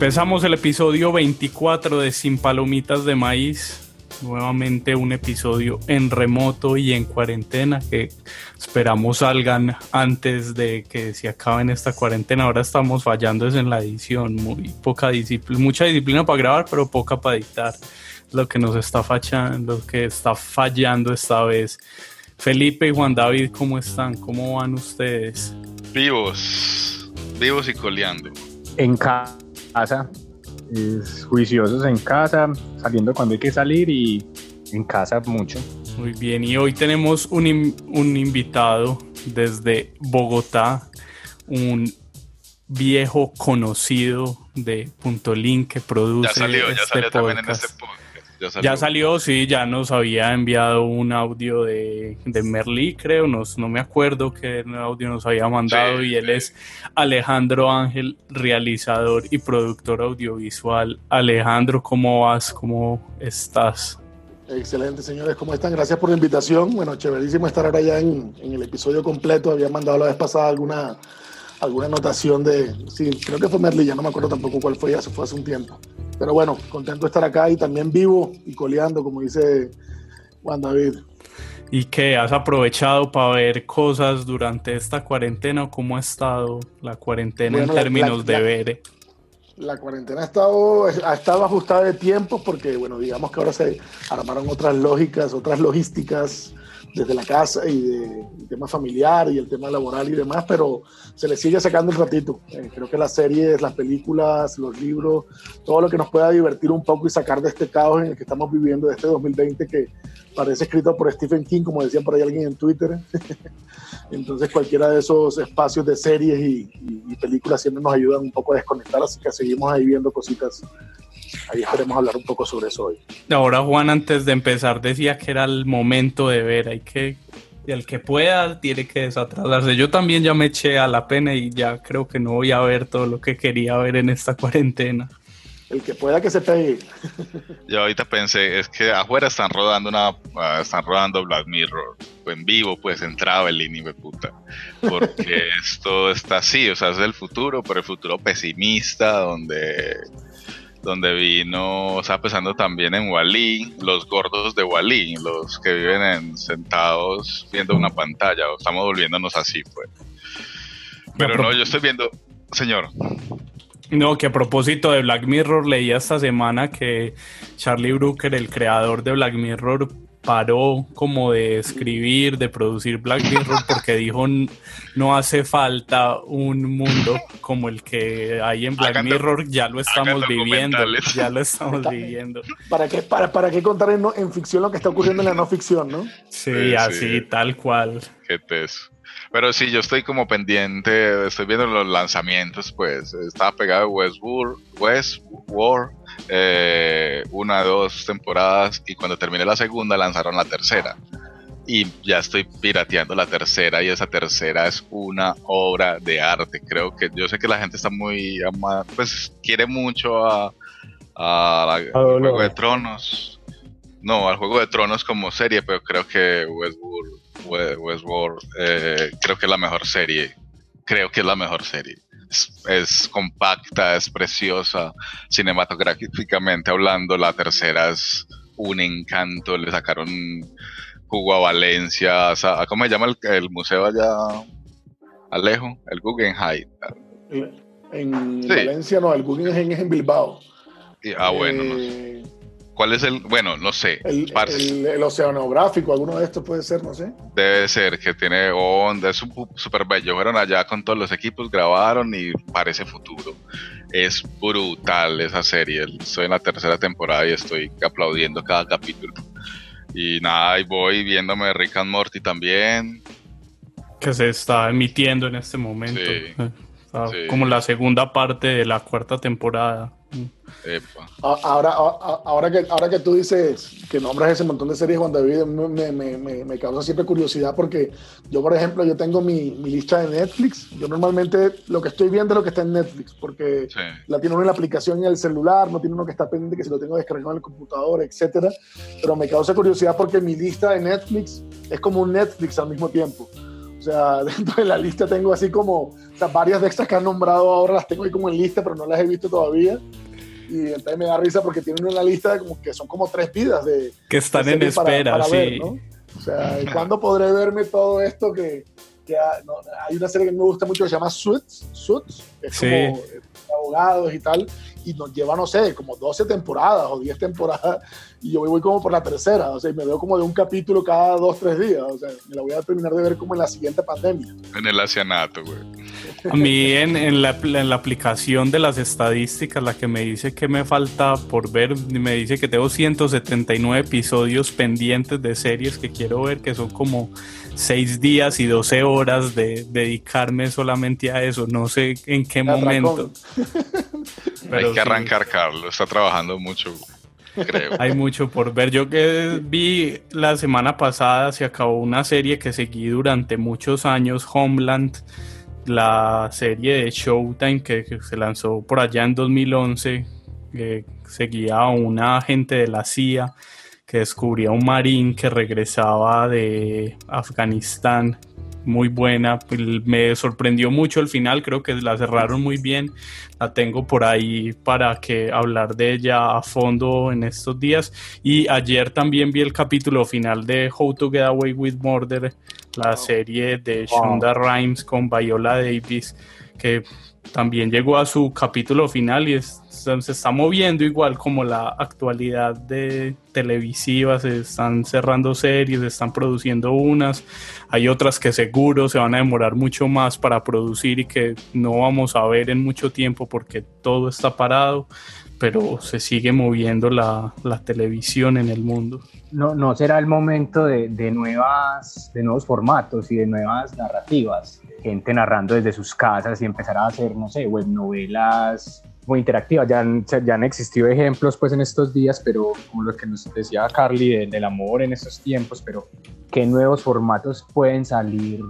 Empezamos el episodio 24 de Sin Palomitas de Maíz. Nuevamente un episodio en remoto y en cuarentena que esperamos salgan antes de que se acaben esta cuarentena. Ahora estamos fallando es en la edición, muy poca disciplina, mucha disciplina para grabar, pero poca para editar. Lo que nos está fallando, lo que está fallando esta vez. Felipe y Juan David, ¿cómo están? ¿Cómo van ustedes? Vivos, vivos y coleando. En casa casa, juiciosos en casa, saliendo cuando hay que salir y en casa mucho. Muy bien, y hoy tenemos un, un invitado desde Bogotá, un viejo conocido de Punto Link que produce. Ya salió, ya este salió también en este podcast. Ya salió. sí, ya nos había enviado un audio de, de Merlí, creo, no me acuerdo qué audio nos había mandado y él es Alejandro Ángel, realizador y productor audiovisual. Alejandro, ¿cómo vas? ¿Cómo estás? Excelente, señores, ¿cómo están? Gracias por la invitación. Bueno, chéverísimo estar ahora ya en, en el episodio completo. Había mandado la vez pasada alguna alguna anotación de, sí, creo que fue Merlí, ya no me acuerdo tampoco cuál fue, ya se fue hace un tiempo. Pero bueno, contento de estar acá y también vivo y coleando, como dice Juan David. ¿Y qué? ¿Has aprovechado para ver cosas durante esta cuarentena o cómo ha estado la cuarentena en términos de ver? La cuarentena ha estado, ha estado ajustada de tiempos porque, bueno, digamos que ahora se armaron otras lógicas, otras logísticas desde la casa y de, el tema familiar y el tema laboral y demás, pero se le sigue sacando el ratito. Eh, creo que las series, las películas, los libros, todo lo que nos pueda divertir un poco y sacar de este caos en el que estamos viviendo, de este 2020 que parece escrito por Stephen King, como decía por ahí alguien en Twitter. Entonces cualquiera de esos espacios de series y, y películas siempre nos ayudan un poco a desconectar, así que seguimos ahí viendo cositas ahí esperemos hablar un poco sobre eso hoy. Ahora Juan antes de empezar decía que era el momento de ver, hay que, el que pueda tiene que desatrasarse. Yo también ya me eché a la pena y ya creo que no voy a ver todo lo que quería ver en esta cuarentena. El que pueda que se pegue. Yo ahorita pensé, es que afuera están rodando una, ah, están rodando Black Mirror en vivo, pues en Traveling y me puta. Porque esto está así, o sea, es el futuro, pero el futuro pesimista, donde donde vino, estaba pensando también en Wally, los gordos de Wally, los que viven en, sentados viendo una pantalla, estamos volviéndonos así, pues. Pero no, yo estoy viendo, señor. No, que a propósito de Black Mirror, leí esta semana que Charlie Brooker, el creador de Black Mirror, paró como de escribir, de producir Black Mirror porque dijo no hace falta un mundo como el que hay en Black Mirror, ya lo estamos viviendo, ya lo estamos viviendo. ¿Para qué, para, para qué contar en, ficción lo que está ocurriendo en la no ficción, no? Sí, así, tal cual. Qué teso. Pero sí, yo estoy como pendiente, estoy viendo los lanzamientos, pues estaba pegado Westworld, Westworld eh, una, dos temporadas y cuando terminé la segunda lanzaron la tercera. Y ya estoy pirateando la tercera y esa tercera es una obra de arte. Creo que yo sé que la gente está muy amada, pues quiere mucho a, a Juego de Tronos. No, al Juego de Tronos como serie, pero creo que Westworld, Westworld eh, creo que es la mejor serie. Creo que es la mejor serie es, compacta, es preciosa, cinematográficamente hablando. La tercera es un encanto, le sacaron jugo a Valencia, ¿cómo se llama el, museo allá? Alejo, el Guggenheim. En Valencia no, el Guggenheim es en Bilbao. ah, bueno. Eh, ¿Cuál es el, bueno, no sé. El, oceanográfico, alguno de estos puede ser, no sé. Debe ser, que tiene onda, es súper bello. Fueron allá con todos los equipos, grabaron y parece futuro. Es brutal esa serie. Estoy en la tercera temporada y estoy aplaudiendo cada capítulo. Y nada, ahí voy viéndome Rick and Morty también. Que se está emitiendo en este momento. Como la segunda parte de la cuarta temporada. Ahora, ahora, que, ahora que tú dices que nombras ese montón de series, Juan David, me, me, me, me causa siempre curiosidad porque yo, por ejemplo, yo tengo mi, mi, lista de Netflix. Yo normalmente lo que estoy viendo es lo que está en Netflix porque la tiene uno en la aplicación en el celular, no tiene uno que está pendiente que si lo tengo descargado en el computador, etcétera. Pero me causa curiosidad porque mi lista de Netflix es como un Netflix al mismo tiempo. O sea, dentro de la lista tengo así como, o sea, varias de estas que han nombrado ahora las tengo ahí como en lista, pero no las he visto todavía. Y entonces me da risa porque tienen una lista de como que son como tres vidas de... Que están en espera, sí. O sea, ¿cuándo podré verme todo esto que, hay una serie que me gusta mucho que se llama Suits, Suits, es como eh, abogados y tal, y nos lleva, no sé, como 12 temporadas o 10 temporadas, y yo voy como por la tercera, o sea, y me veo como de un capítulo cada dos, tres días, o sea, me la voy a terminar de ver como en la siguiente pandemia. En el asianato, güey. A mí en, en, la, en, la, aplicación de las estadísticas, la que me dice que me falta por ver, me dice que tengo 179 episodios pendientes de series que quiero ver, que son como 6 días y 12 horas de dedicarme solamente a eso. No sé en qué momento. Hay que arrancar, Carlos. Está trabajando mucho. Creo. Hay mucho por ver. Yo que vi la semana pasada se acabó una serie que seguí durante muchos años, Homeland la serie de Showtime que, se lanzó por allá en 2011, que seguía a una agente de la CIA que descubría un marín que regresaba de Afganistán muy buena. Pues, me sorprendió mucho el final, creo que la cerraron muy bien. La tengo por ahí para que hablar de ella a fondo en estos días. Y ayer también vi el capítulo final de How to Get Away with Murder, la serie de Shonda Rhimes con Viola Davis, que también llegó a su capítulo final y se está moviendo igual como la actualidad de televisiva, se están cerrando series, se están produciendo unas, hay otras que seguro se van a demorar mucho más para producir y que no vamos a ver en mucho tiempo porque todo está parado, pero se sigue moviendo la, la televisión en el mundo. No, no será el momento de, de, nuevas, de nuevos formatos y de nuevas narrativas gente narrando desde sus casas y empezar a hacer, no sé, web novelas muy interactivas. Ya han, ya han existido ejemplos pues en estos días, pero como lo que nos decía Carly del amor en estos tiempos, pero qué nuevos formatos pueden salir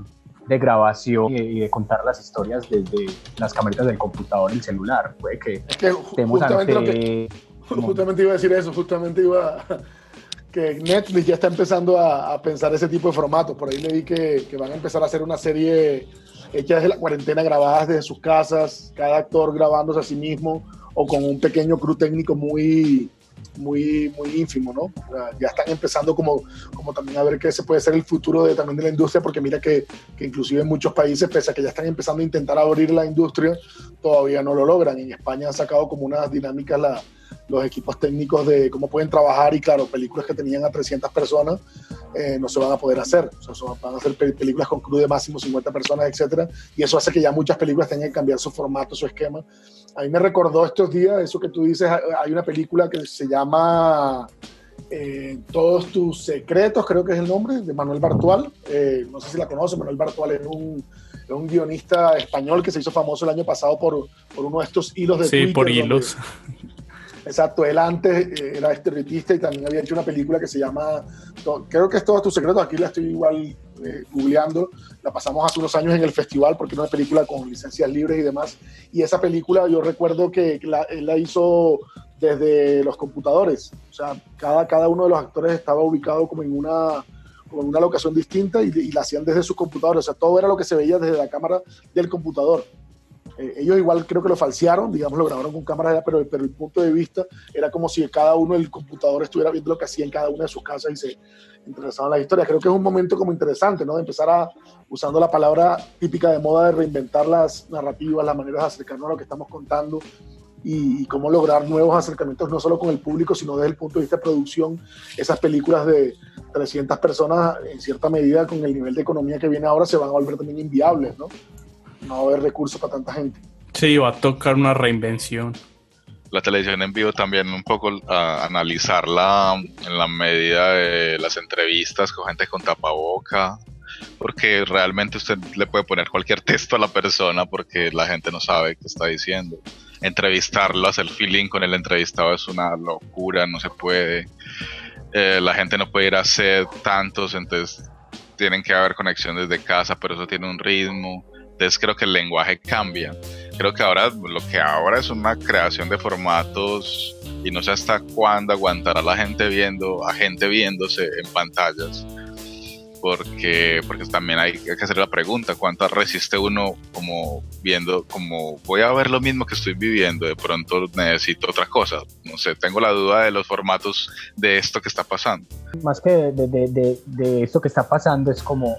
de grabación y de contar las historias desde las camaritas del computador y el celular. Puede que, es que justamente, justamente iba a decir eso, justamente iba que Netflix ya está empezando a, pensar ese tipo de formatos. Por ahí le vi que, que, van a empezar a hacer una serie hecha desde la cuarentena, grabadas desde sus casas, cada actor grabándose a sí mismo o con un pequeño crew técnico muy, muy, muy ínfimo, ¿no? Ya están empezando como, como también a ver qué se puede ser el futuro de, también de la industria, porque mira que, que, inclusive en muchos países, pese a que ya están empezando a intentar abrir la industria, todavía no lo logran. En España han sacado como unas dinámicas la, los equipos técnicos de cómo pueden trabajar y claro, películas que tenían a 300 personas eh, no se van a poder hacer, o sea, van a hacer películas con crew de máximo 50 personas, etcétera, y eso hace que ya muchas películas tengan que cambiar su formato, su esquema. A mí me recordó estos días, eso que tú dices, hay una película que se llama eh, Todos tus secretos, creo que es el nombre, de Manuel Bartual, eh, no sé si la conoce, Manuel Bartual es un un guionista español que se hizo famoso el año pasado por, por uno de estos hilos de sí, por hilos. Exacto, él antes eh, era estereotista y también había hecho una película que se llama, creo que es Todos tus secretos, aquí la estoy igual eh, googleando, la pasamos hace unos años en el festival porque era una película con licencias libres y demás, y esa película yo recuerdo que la, él la hizo desde los computadores, o sea, cada, cada uno de los actores estaba ubicado como en una, como en una locación distinta y, y la hacían desde sus computadores, o sea, todo era lo que se veía desde la cámara del computador. Eh, ellos igual creo que lo falsearon, digamos, lo grabaron con cámaras, pero, pero el punto de vista era como si cada uno del computador estuviera viendo lo que hacía en cada una de sus casas y se interesaban las historias. Creo que es un momento como interesante, ¿no? De empezar a, usando la palabra típica de moda, de reinventar las narrativas, las maneras de acercarnos a lo que estamos contando y, cómo lograr nuevos acercamientos, no solo con el público, sino desde el punto de vista de producción. Esas películas de 300 personas, en cierta medida, con el nivel de economía que viene ahora, se van a volver también inviables, ¿no? No va a haber recursos para tanta gente. Sí, va a tocar una reinvención. la televisión en vivo también un poco a analizarla en la medida de las entrevistas con gente con tapaboca, porque realmente usted le puede poner cualquier texto a la persona porque la gente no sabe qué está diciendo. Entrevistarlo, hacer feeling con el entrevistado es una locura, no se puede. Eh, la gente no puede ir a hacer tantos, entonces tienen que haber conexiones de casa, pero eso tiene un ritmo. Entonces creo que el lenguaje cambia. Creo que ahora lo que ahora es una creación de formatos y no sé hasta cuándo aguantará la gente viendo a gente viéndose en pantallas. Porque porque también hay que hacer la pregunta cuánto resiste uno como viendo como voy a ver lo mismo que estoy viviendo de pronto necesito otra cosa. No sé tengo la duda de los formatos de esto que está pasando. Más que de, de, de, de esto que está pasando es como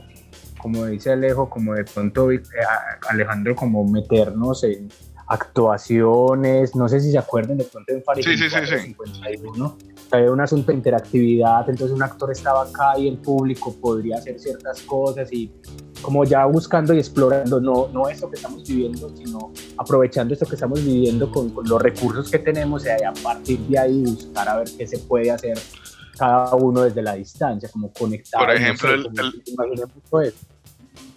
como dice Alejo, como de pronto eh, Alejandro, como meternos en actuaciones, no sé si se acuerdan de pronto en Farid sí, sí, sí, 51, había un asunto de interactividad, entonces un actor estaba acá y el público podría hacer ciertas cosas y como ya buscando y explorando, no, no esto que estamos viviendo, sino aprovechando esto que estamos viviendo con, los recursos que tenemos y a partir de ahí buscar a ver qué se puede hacer cada uno desde la distancia, como conectado. Por ejemplo, el,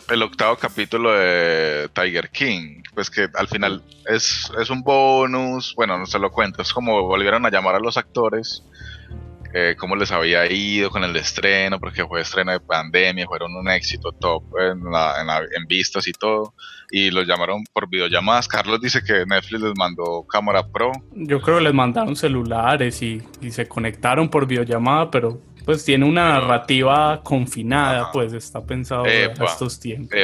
el, octavo capítulo de Tiger King, pues que al final es, es un bonus, bueno, no se lo cuento, es como volvieron a llamar a los actores eh, cómo les había ido con el estreno, porque fue estreno de pandemia, fueron un éxito top en, en, vistas y todo, y los llamaron por videollamadas. Carlos dice que Netflix les mandó cámara pro. Yo creo que les mandaron celulares y, y se conectaron por videollamada, pero pues tiene una narrativa confinada, pues está pensado para estos tiempos.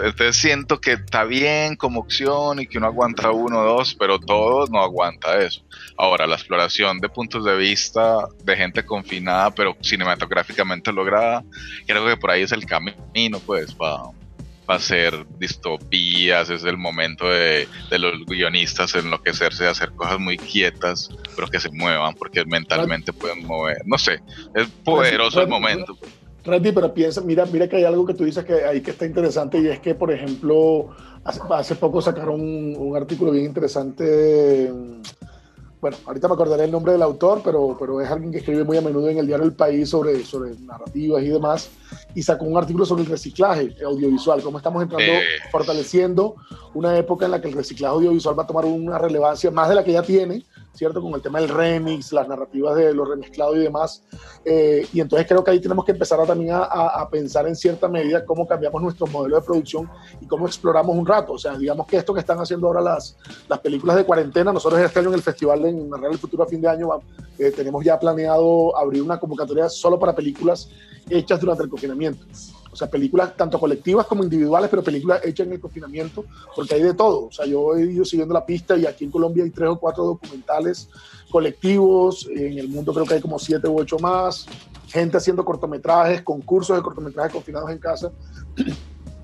entonces siento que está bien como opción y que uno aguanta uno o dos, pero todos no aguanta eso. Ahora, la exploración de puntos de vista de gente confinada, pero cinematográficamente lograda, creo que por ahí es el camino, pues, para va a ser distopías, es el momento de, los guionistas enloquecerse, de hacer cosas muy quietas, pero que se muevan, porque mentalmente pueden mover. No sé, es poderoso el momento. Randy, pero piensa, mira, mira que hay algo que tú dices que ahí que está interesante y es que, por ejemplo, hace, poco sacaron un, un artículo bien interesante bueno, ahorita me acordaré el nombre del autor, pero, pero es alguien que escribe muy a menudo en el diario El País sobre, sobre narrativas y demás, y sacó un artículo sobre el reciclaje audiovisual, cómo estamos entrando, eh. fortaleciendo una época en la que el reciclaje audiovisual va a tomar una relevancia más de la que ya tiene, ¿cierto? Con el tema del remix, las narrativas de los remezclados y demás. Eh, y entonces creo que ahí tenemos que empezar a, también a, a, pensar en cierta medida cómo cambiamos nuestro modelo de producción y cómo exploramos un rato. O sea, digamos que esto que están haciendo ahora las, las películas de cuarentena, nosotros este año en el Festival de Narrar el Futuro a fin de año eh, tenemos ya planeado abrir una convocatoria solo para películas hechas durante el confinamiento. O sea, películas tanto colectivas como individuales, pero películas hechas en el confinamiento, porque hay de todo. O sea, yo he ido siguiendo la pista y aquí en Colombia hay tres o cuatro documentales colectivos, en el mundo creo que hay como siete u ocho más, gente haciendo cortometrajes, concursos de cortometrajes confinados en casa.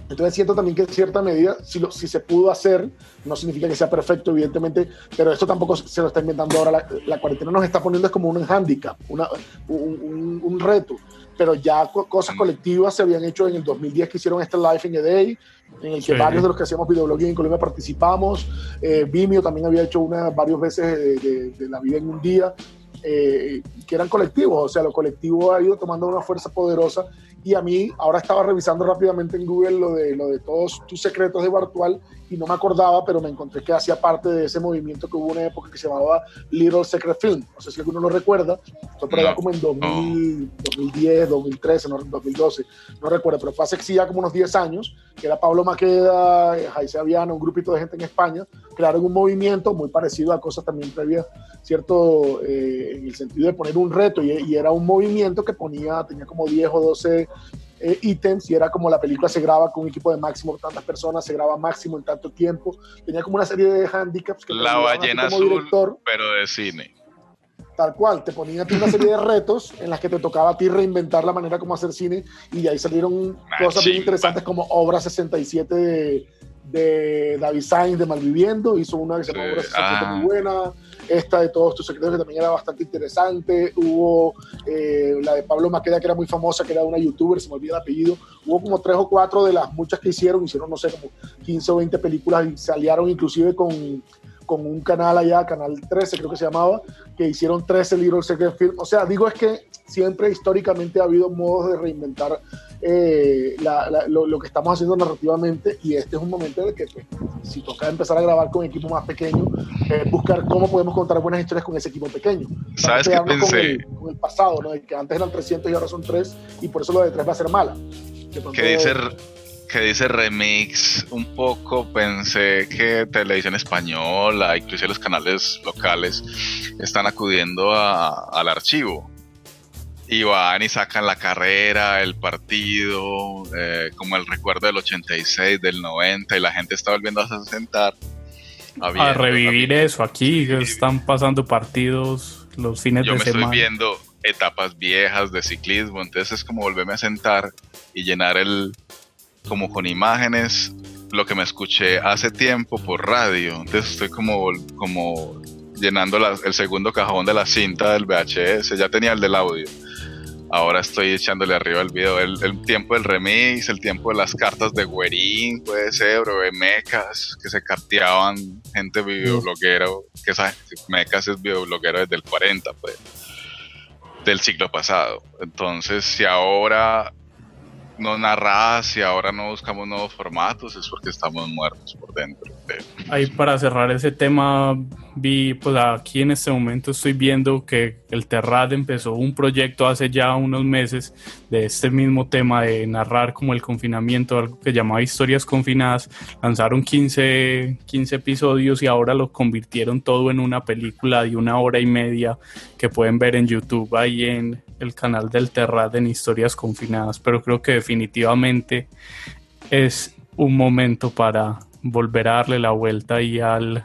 Entonces siento también que en cierta medida, si, si se pudo hacer, no significa que sea perfecto, evidentemente, pero esto tampoco se lo está inventando ahora. La, cuarentena nos está poniendo es como un handicap, una, un, un reto pero ya cosas colectivas se habían hecho en el 2010 que hicieron este Life in a Day, en el que varios de los que hacíamos videoblogging en Colombia participamos. Eh, Vimeo también había hecho una varias veces de, la vida en un día, eh, que eran colectivos, o sea, lo colectivo ha ido tomando una fuerza poderosa. Y a mí ahora estaba revisando rápidamente en Google lo de, lo de todos tus secretos de Bartual y no me acordaba, pero me encontré que hacía parte de ese movimiento que hubo una época que se llamaba Little Secret Film. No sé si alguno lo recuerda. Fue por allá como en 2010, 2013, no, 2012. No recuerdo, pero fue hace sí ya como unos 10 años, que era Pablo Maqueda, Jaice Aviano, un grupito de gente en España, crearon un movimiento muy parecido a cosas también previas, ¿cierto? Eh, en el sentido de poner un reto y, y era un movimiento que ponía, tenía como 10 o 12 eh, ítems y era como la película se graba con un equipo de máximo tantas personas, se graba máximo en tanto tiempo. Tenía como una serie de handicaps. Que la ballena azul, director, pero de cine. Tal cual, te ponía una serie de retos en las que te tocaba a ti reinventar la manera como hacer cine y de ahí salieron cosas bien interesantes como Obra 67 de, de David Sainz de Malviviendo, hizo una que se llama Obra 67 muy ah. buena esta de todos tus secretos que también era bastante interesante, hubo eh, la de Pablo Maqueda que era muy famosa, que era una youtuber, se me olvida el apellido, hubo como tres o cuatro de las muchas que hicieron, hicieron no sé, como 15 o 20 películas y se aliaron inclusive con con un canal allá, Canal 13 creo que se llamaba, que hicieron 13 Little Secret Film. O sea, digo es que siempre históricamente ha habido modos de reinventar eh, lo, que estamos haciendo narrativamente y este es un momento en el que pues, si toca empezar a grabar con equipo más pequeño, buscar cómo podemos contar buenas historias con ese equipo pequeño. ¿Sabes qué pensé? Con el, pasado, ¿no? que antes eran 300 y ahora son 3 y por eso lo de 3 va a ser mala. ¿Qué dice, que dice remix, un poco pensé que televisión española, incluso los canales locales, están acudiendo al archivo y van y sacan la carrera, el partido, eh, como el recuerdo del 86, del 90, y la gente está volviendo a sentar. A, revivir eso aquí, están pasando partidos los fines de semana. Yo me estoy viendo etapas viejas de ciclismo, entonces es como volverme a sentar y llenar el, como con imágenes, lo que me escuché hace tiempo por radio, entonces estoy como, como llenando el segundo cajón de la cinta del VHS, ya tenía el del audio ahora estoy echándole arriba el video. El, tiempo del remix, el tiempo de las cartas de Guerín, puede ser, o de mecas que se carteaban, gente videobloguera, que sabe, mecas es videobloguero desde el 40, pues, del siglo pasado. Entonces, si ahora no narras y ahora no buscamos nuevos formatos es porque estamos muertos por dentro. Ahí para cerrar ese tema, vi, pues aquí en este momento estoy viendo que el Terrad empezó un proyecto hace ya unos meses de este mismo tema de narrar como el confinamiento, algo que llamaba Historias Confinadas. Lanzaron 15, 15 episodios y ahora lo convirtieron todo en una película de una hora y media que pueden ver en YouTube ahí en el canal del Terrad en Historias Confinadas. Pero creo que definitivamente es un momento para volver a darle la vuelta y al,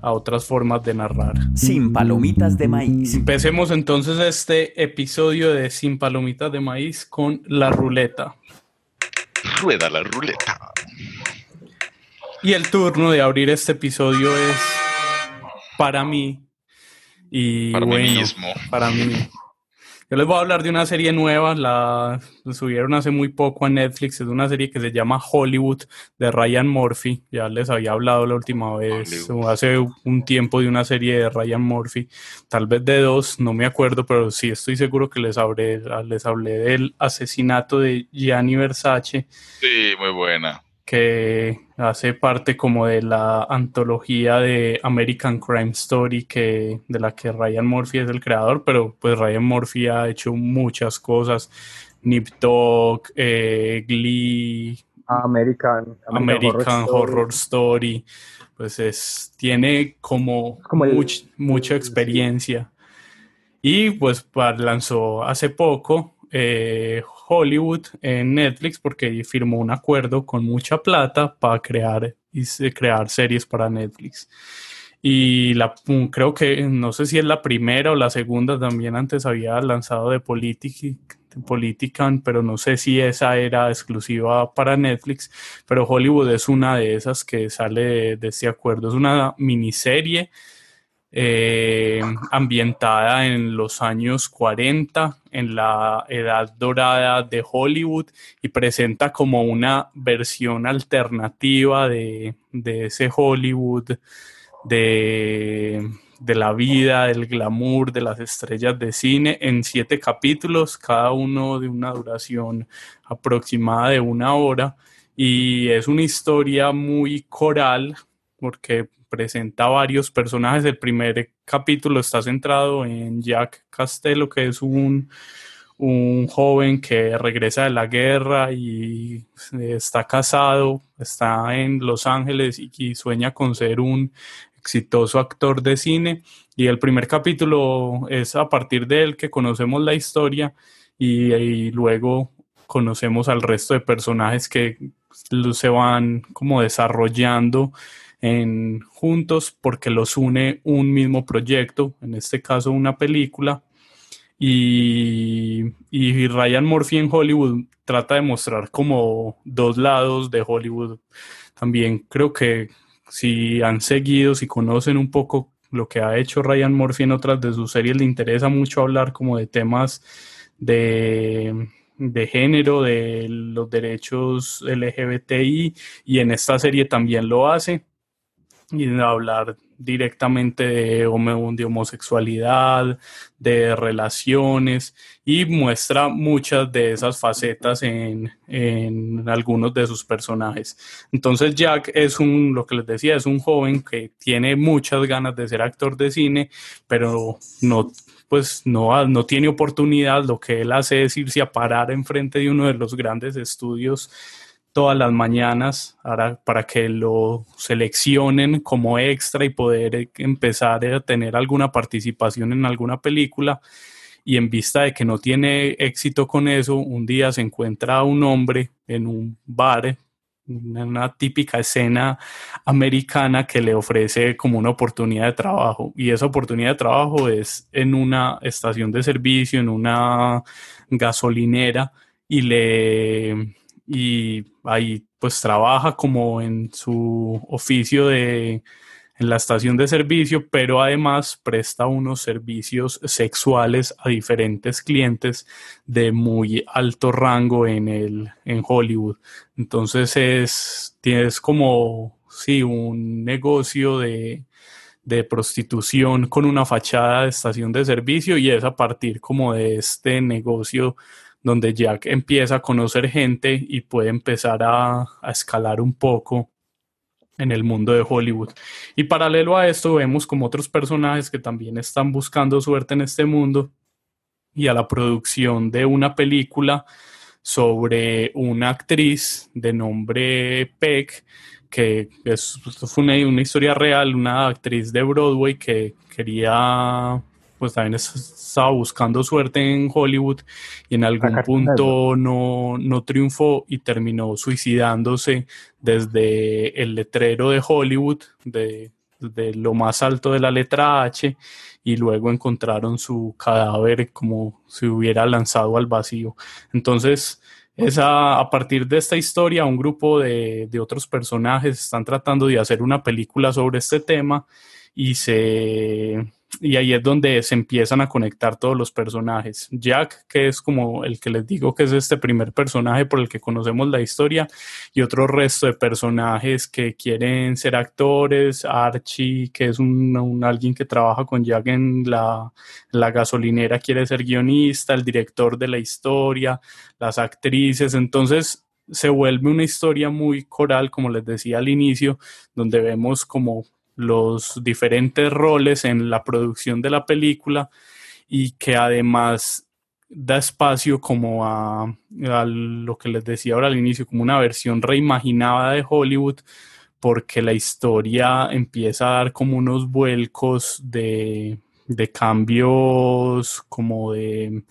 a otras formas de narrar. Sin palomitas de maíz. Empecemos entonces este episodio de Sin palomitas de maíz con la ruleta. Rueda la ruleta. Y el turno de abrir este episodio es para mí. Y para mí mismo. Para mí. Yo les voy a hablar de una serie nueva, la subieron hace muy poco a Netflix, es una serie que se llama Hollywood de Ryan Murphy, ya les había hablado la última vez, hace un tiempo de una serie de Ryan Murphy, tal vez de dos, no me acuerdo, pero sí estoy seguro que les hablé, les hablé del asesinato de Gianni Versace. Sí, muy buena que hace parte como de la antología de American Crime Story que de la que Ryan Murphy es el creador, pero pues Ryan Murphy ha hecho muchas cosas, Nip Dog, eh, Glee, American, American, Horror, Story. pues es tiene como, mucha experiencia. Y pues lanzó hace poco eh, Hollywood en Netflix porque firmó un acuerdo con mucha plata para crear, y crear series para Netflix. Y la, creo que, no sé si es la primera o la segunda, también antes había lanzado de Politican, pero no sé si esa era exclusiva para Netflix, pero Hollywood es una de esas que sale de este acuerdo. Es una miniserie eh, ambientada en los años 40, en la edad dorada de Hollywood, y presenta como una versión alternativa de, ese Hollywood, de, de, la vida, del glamour, de las estrellas de cine, en siete capítulos, cada uno de una duración aproximada de una hora. Y es una historia muy coral, porque presenta varios personajes. El primer capítulo está centrado en Jack Castello, que es un, un joven que regresa de la guerra y está casado, está en Los Ángeles y, sueña con ser un exitoso actor de cine. Y el primer capítulo es a partir de él que conocemos la historia y, y luego conocemos al resto de personajes que se van como desarrollando en, juntos porque los une un mismo proyecto, en este caso una película. Y, y, Ryan Murphy en Hollywood trata de mostrar como dos lados de Hollywood. También creo que si han seguido, si conocen un poco lo que ha hecho Ryan Murphy en otras de sus series, le interesa mucho hablar como de temas de, de género, de los derechos LGBTI, y en esta serie también lo hace y hablar directamente de, homosexualidad, de relaciones y muestra muchas de esas facetas en, en, algunos de sus personajes. Entonces Jack es un, lo que les decía, es un joven que tiene muchas ganas de ser actor de cine, pero no pues no, no tiene oportunidad, lo que él hace es irse a parar enfrente de uno de los grandes estudios todas las mañanas para que lo seleccionen como extra y poder empezar a tener alguna participación en alguna película. Y en vista de que no tiene éxito con eso, un día se encuentra un hombre en un bar, una típica escena americana que le ofrece como una oportunidad de trabajo. Y esa oportunidad de trabajo es en una estación de servicio, en una gasolinera, y le y ahí pues trabaja como en su oficio de en la estación de servicio, pero además presta unos servicios sexuales a diferentes clientes de muy alto rango en el en Hollywood. Entonces es tienes como sí un negocio de de prostitución con una fachada de estación de servicio y es a partir como de este negocio donde Jack empieza a conocer gente y puede empezar a, escalar un poco en el mundo de Hollywood. Y paralelo a esto vemos como otros personajes que también están buscando suerte en este mundo y a la producción de una película sobre una actriz de nombre Peck, que es, fue una, una historia real, una actriz de Broadway que quería pues también estaba buscando suerte en Hollywood y en algún punto no, no triunfó y terminó suicidándose desde el letrero de Hollywood, de, lo más alto de la letra H, y luego encontraron su cadáver como si hubiera lanzado al vacío. Entonces, esa, a partir de esta historia, un grupo de, de otros personajes están tratando de hacer una película sobre este tema y se y ahí es donde se empiezan a conectar todos los personajes. Jack, que es como el que les digo que es este primer personaje por el que conocemos la historia, y otro resto de personajes que quieren ser actores, Archie, que es un, alguien que trabaja con Jack en la, la gasolinera, quiere ser guionista, el director de la historia, las actrices, entonces se vuelve una historia muy coral, como les decía al inicio, donde vemos como los diferentes roles en la producción de la película y que además da espacio como a, lo que les decía ahora al inicio, como una versión reimaginada de Hollywood, porque la historia empieza a dar como unos vuelcos de, de cambios como de,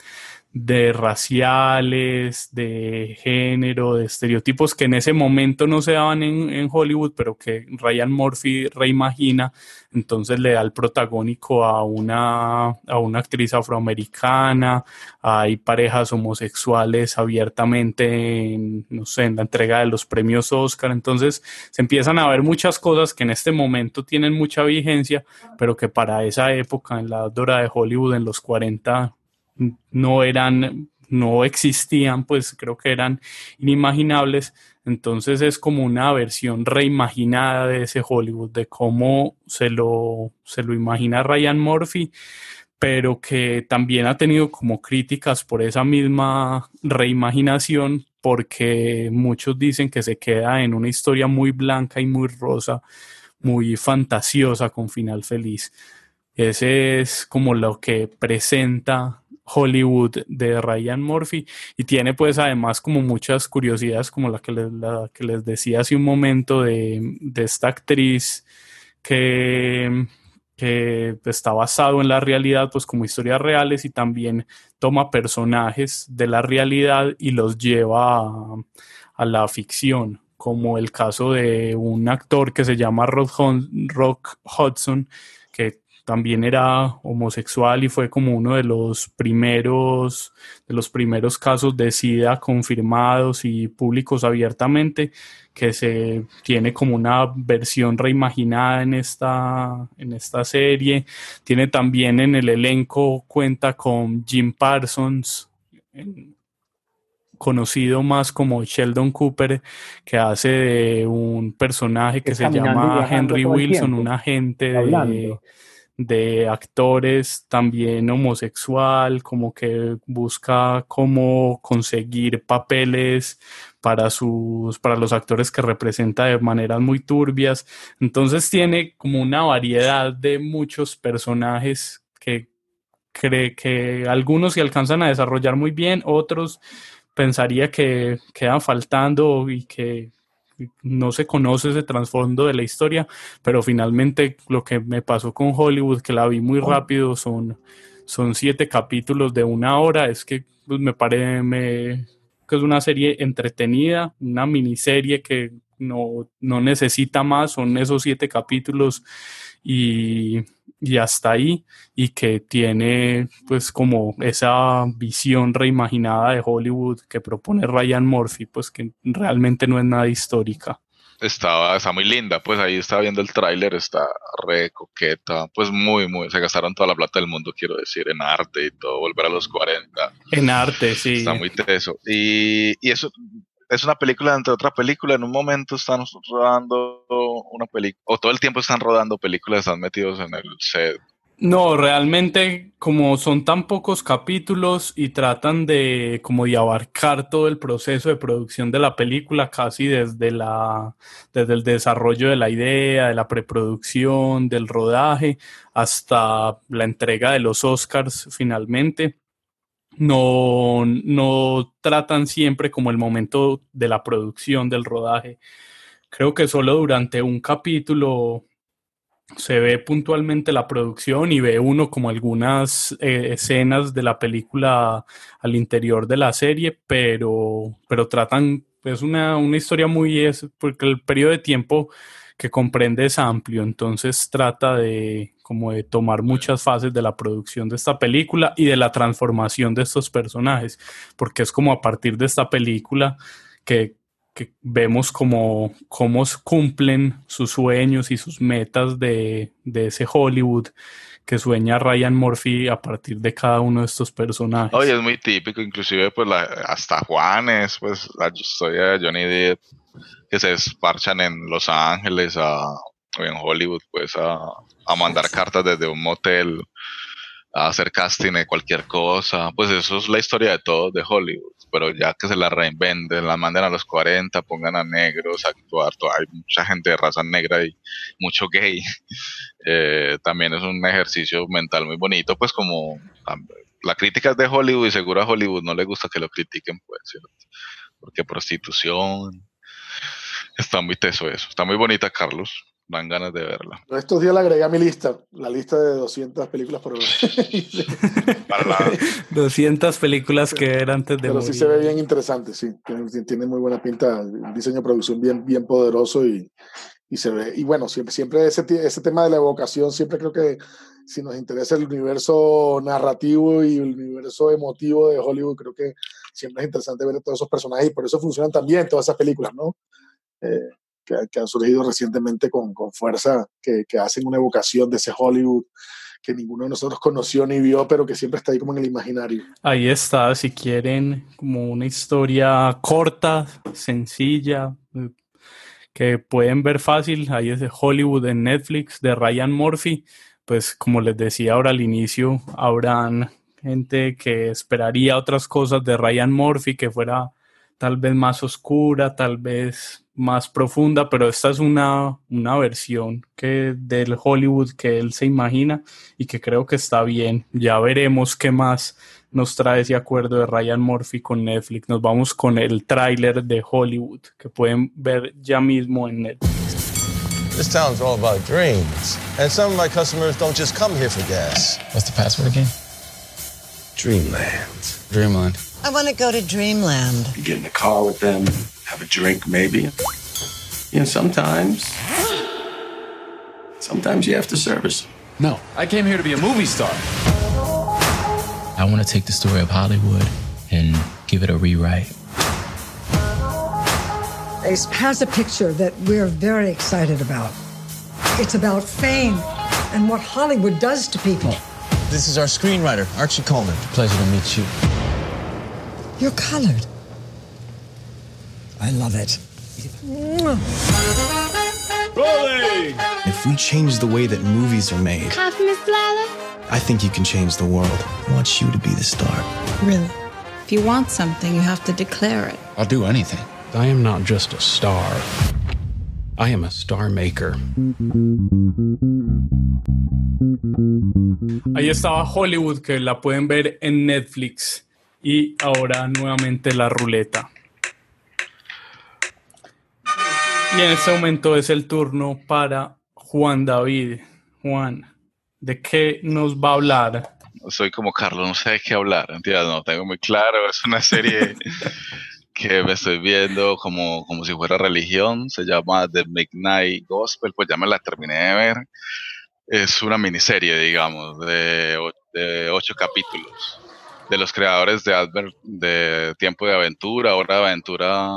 de raciales, de género, de estereotipos que en ese momento no se daban en, Hollywood, pero que Ryan Murphy reimagina, entonces le da el protagónico a una, a una actriz afroamericana, hay parejas homosexuales abiertamente en, no sé, en la entrega de los premios Oscar, entonces se empiezan a ver muchas cosas que en este momento tienen mucha vigencia, pero que para esa época, en la dora de Hollywood, en los 40, no eran, no existían, pues creo que eran inimaginables. Entonces es como una versión reimaginada de ese Hollywood, de cómo se lo, se lo imagina Ryan Murphy, pero que también ha tenido como críticas por esa misma reimaginación, porque muchos dicen que se queda en una historia muy blanca y muy rosa, muy fantasiosa con final feliz. Ese es como lo que presenta Hollywood de Ryan Murphy y tiene pues además como muchas curiosidades como la que les, que les decía hace un momento de, esta actriz que, que está basado en la realidad pues como historias reales y también toma personajes de la realidad y los lleva a, a la ficción como el caso de un actor que se llama Rock Hudson que también era homosexual y fue como uno de los primeros de los primeros casos de SIDA confirmados y públicos abiertamente que se tiene como una versión reimaginada en esta en esta serie tiene también en el elenco cuenta con Jim Parsons conocido más como Sheldon Cooper, que hace de un personaje que Es se llama Henry Wilson, un agente de. De actores también homosexual, como que busca cómo conseguir papeles para sus, para los actores que representa de maneras muy turbias. Entonces tiene como una variedad de muchos personajes que cree que algunos se alcanzan a desarrollar muy bien, otros pensaría que quedan faltando y que no se conoce ese trasfondo de la historia, pero finalmente lo que me pasó con Hollywood, que la vi muy rápido, son, son siete capítulos de una hora, es que pues, me parece me, que es una serie entretenida, una miniserie que no, no necesita más, son esos siete capítulos y, y hasta ahí, y que tiene pues como esa visión reimaginada de Hollywood que propone Ryan Murphy, pues que realmente no es nada histórica. Estaba, está muy linda, pues ahí estaba viendo el tráiler, está re coqueta, pues muy, muy, se gastaron toda la plata del mundo, quiero decir, en arte y todo, volver a los 40. En arte, sí. Está muy teso. Y, y eso es una película entre otra película, en un momento están rodando una película, o todo el tiempo están rodando películas, están metidos en el set. No, realmente como son tan pocos capítulos y tratan de como de abarcar todo el proceso de producción de la película, casi desde la desde el desarrollo de la idea, de la preproducción, del rodaje, hasta la entrega de los Oscars finalmente. No, no tratan siempre como el momento de la producción del rodaje. Creo que solo durante un capítulo se ve puntualmente la producción y ve uno como algunas eh, escenas de la película al interior de la serie, pero, pero tratan, es una, una historia muy, es porque el periodo de tiempo que comprende es amplio, entonces trata de como de tomar muchas fases de la producción de esta película y de la transformación de estos personajes, porque es como a partir de esta película que, que vemos como cómo cumplen sus sueños y sus metas de, de, ese Hollywood que sueña Ryan Murphy a partir de cada uno de estos personajes. Oye, es muy típico, inclusive pues hasta Juanes, pues la historia de Johnny Depp, que se desparchan en Los Ángeles a, o en Hollywood, pues a, a mandar cartas desde un motel a hacer casting de cualquier cosa, pues eso es la historia de todos de Hollywood, pero ya que se la reinventen, la manden a los 40, pongan a negros a actuar, hay mucha gente de raza negra y mucho gay, eh, también es un ejercicio mental muy bonito, pues como la crítica es de Hollywood y seguro a Hollywood no le gusta que lo critiquen, pues, ¿cierto? porque prostitución, está muy teso eso, está muy bonita Carlos, dan ganas de verla. Estos días la agregué a mi lista, la lista de 200 películas por Para la... 200 películas que eran antes de Pero morir. sí se ve bien interesante, sí. Tiene, tiene, muy buena pinta, un diseño de producción bien, bien poderoso y, y se ve. Y bueno, siempre, siempre ese, ese tema de la evocación, siempre creo que si nos interesa el universo narrativo y el universo emotivo de Hollywood, creo que siempre es interesante ver a todos esos personajes y por eso funcionan también todas esas películas, ¿no? Eh, que, que, han surgido recientemente con, con fuerza, que, que, hacen una evocación de ese Hollywood que ninguno de nosotros conoció ni vio, pero que siempre está ahí como en el imaginario. Ahí está, si quieren, como una historia corta, sencilla, que pueden ver fácil, ahí es de Hollywood en Netflix, de Ryan Murphy, pues como les decía ahora al inicio, habrán gente que esperaría otras cosas de Ryan Murphy, que fuera tal vez más oscura, tal vez más profunda, pero esta es una, una versión que del Hollywood que él se imagina y que creo que está bien. Ya veremos qué más nos trae ese acuerdo de Ryan Murphy con Netflix. Nos vamos con el tráiler de Hollywood que pueden ver ya mismo en Netflix. This town's all about dreams. And some of my customers don't just come here for gas. What's the password again? Dreamland. Dreamland. I want to go to Dreamland. You get in the car with them, have a drink maybe. You know, sometimes. Sometimes you have to service. No, I came here to be a movie star. I want to take the story of Hollywood and give it a rewrite. Ace has a picture that we're very excited about. It's about fame and what Hollywood does to people. Oh, this is our screenwriter, Archie Coleman. Pleasure to meet you. You're colored. I love it. If we change the way that movies are made, Coffee, Miss Lila? I think you can change the world. I want you to be the star. Really? If you want something, you have to declare it. I'll do anything. I am not just a star. I am a star maker. Ahí estaba Hollywood, que la pueden ver en Netflix. Y ahora nuevamente la ruleta. Y en este momento es el turno para Juan David. Juan, ¿de qué nos va a hablar? Soy como Carlos, no sé de qué hablar. Entiendes, no tengo muy claro. Es una serie que me estoy viendo como, como si fuera religión. Se llama The Midnight Gospel. Pues ya me la terminé de ver. Es una miniserie, digamos, de, ocho capítulos. De los creadores de, Adver- de Tiempo de Aventura, Hora de Aventura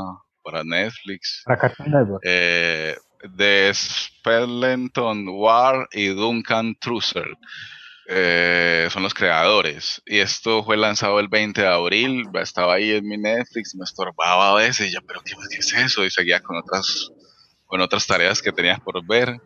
para Netflix. Para Cartoon Network. Eh, de Spellenton War y Duncan Trussell. Eh, son los creadores. Y esto fue lanzado el 20 de abril. Estaba ahí en mi Netflix, me estorbaba a veces. Y yo, ¿pero qué, qué es eso? Y seguía con otras, con otras tareas que tenía por ver.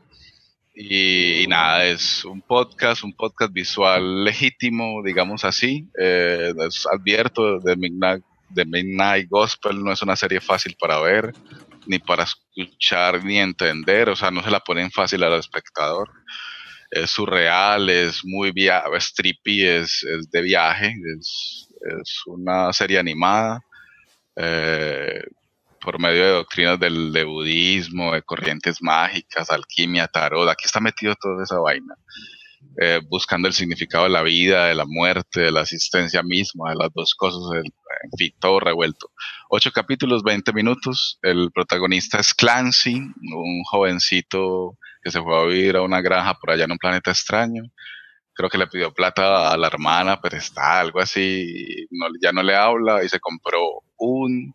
Y, y nada, es un podcast, un podcast visual legítimo, digamos así. Eh, advierto, de Midnight, The Midnight Gospel no es una serie fácil para ver, ni para escuchar, ni entender. O sea, no se la ponen fácil al espectador. Es surreal, es muy via es trippy, es, es de viaje, es, es una serie animada. eh, por medio de doctrinas del de budismo, de corrientes mágicas, alquimia, tarot. Aquí está metido toda esa vaina. Eh, buscando el significado de la vida, de la muerte, de la existencia misma, de las dos cosas, el- en fin, todo revuelto. Ocho capítulos, 20 minutos. El protagonista es Clancy, un jovencito que se fue a vivir a una granja por allá en un planeta extraño. Creo que le pidió plata a la hermana, pero está algo así, ya no le habla y se compró un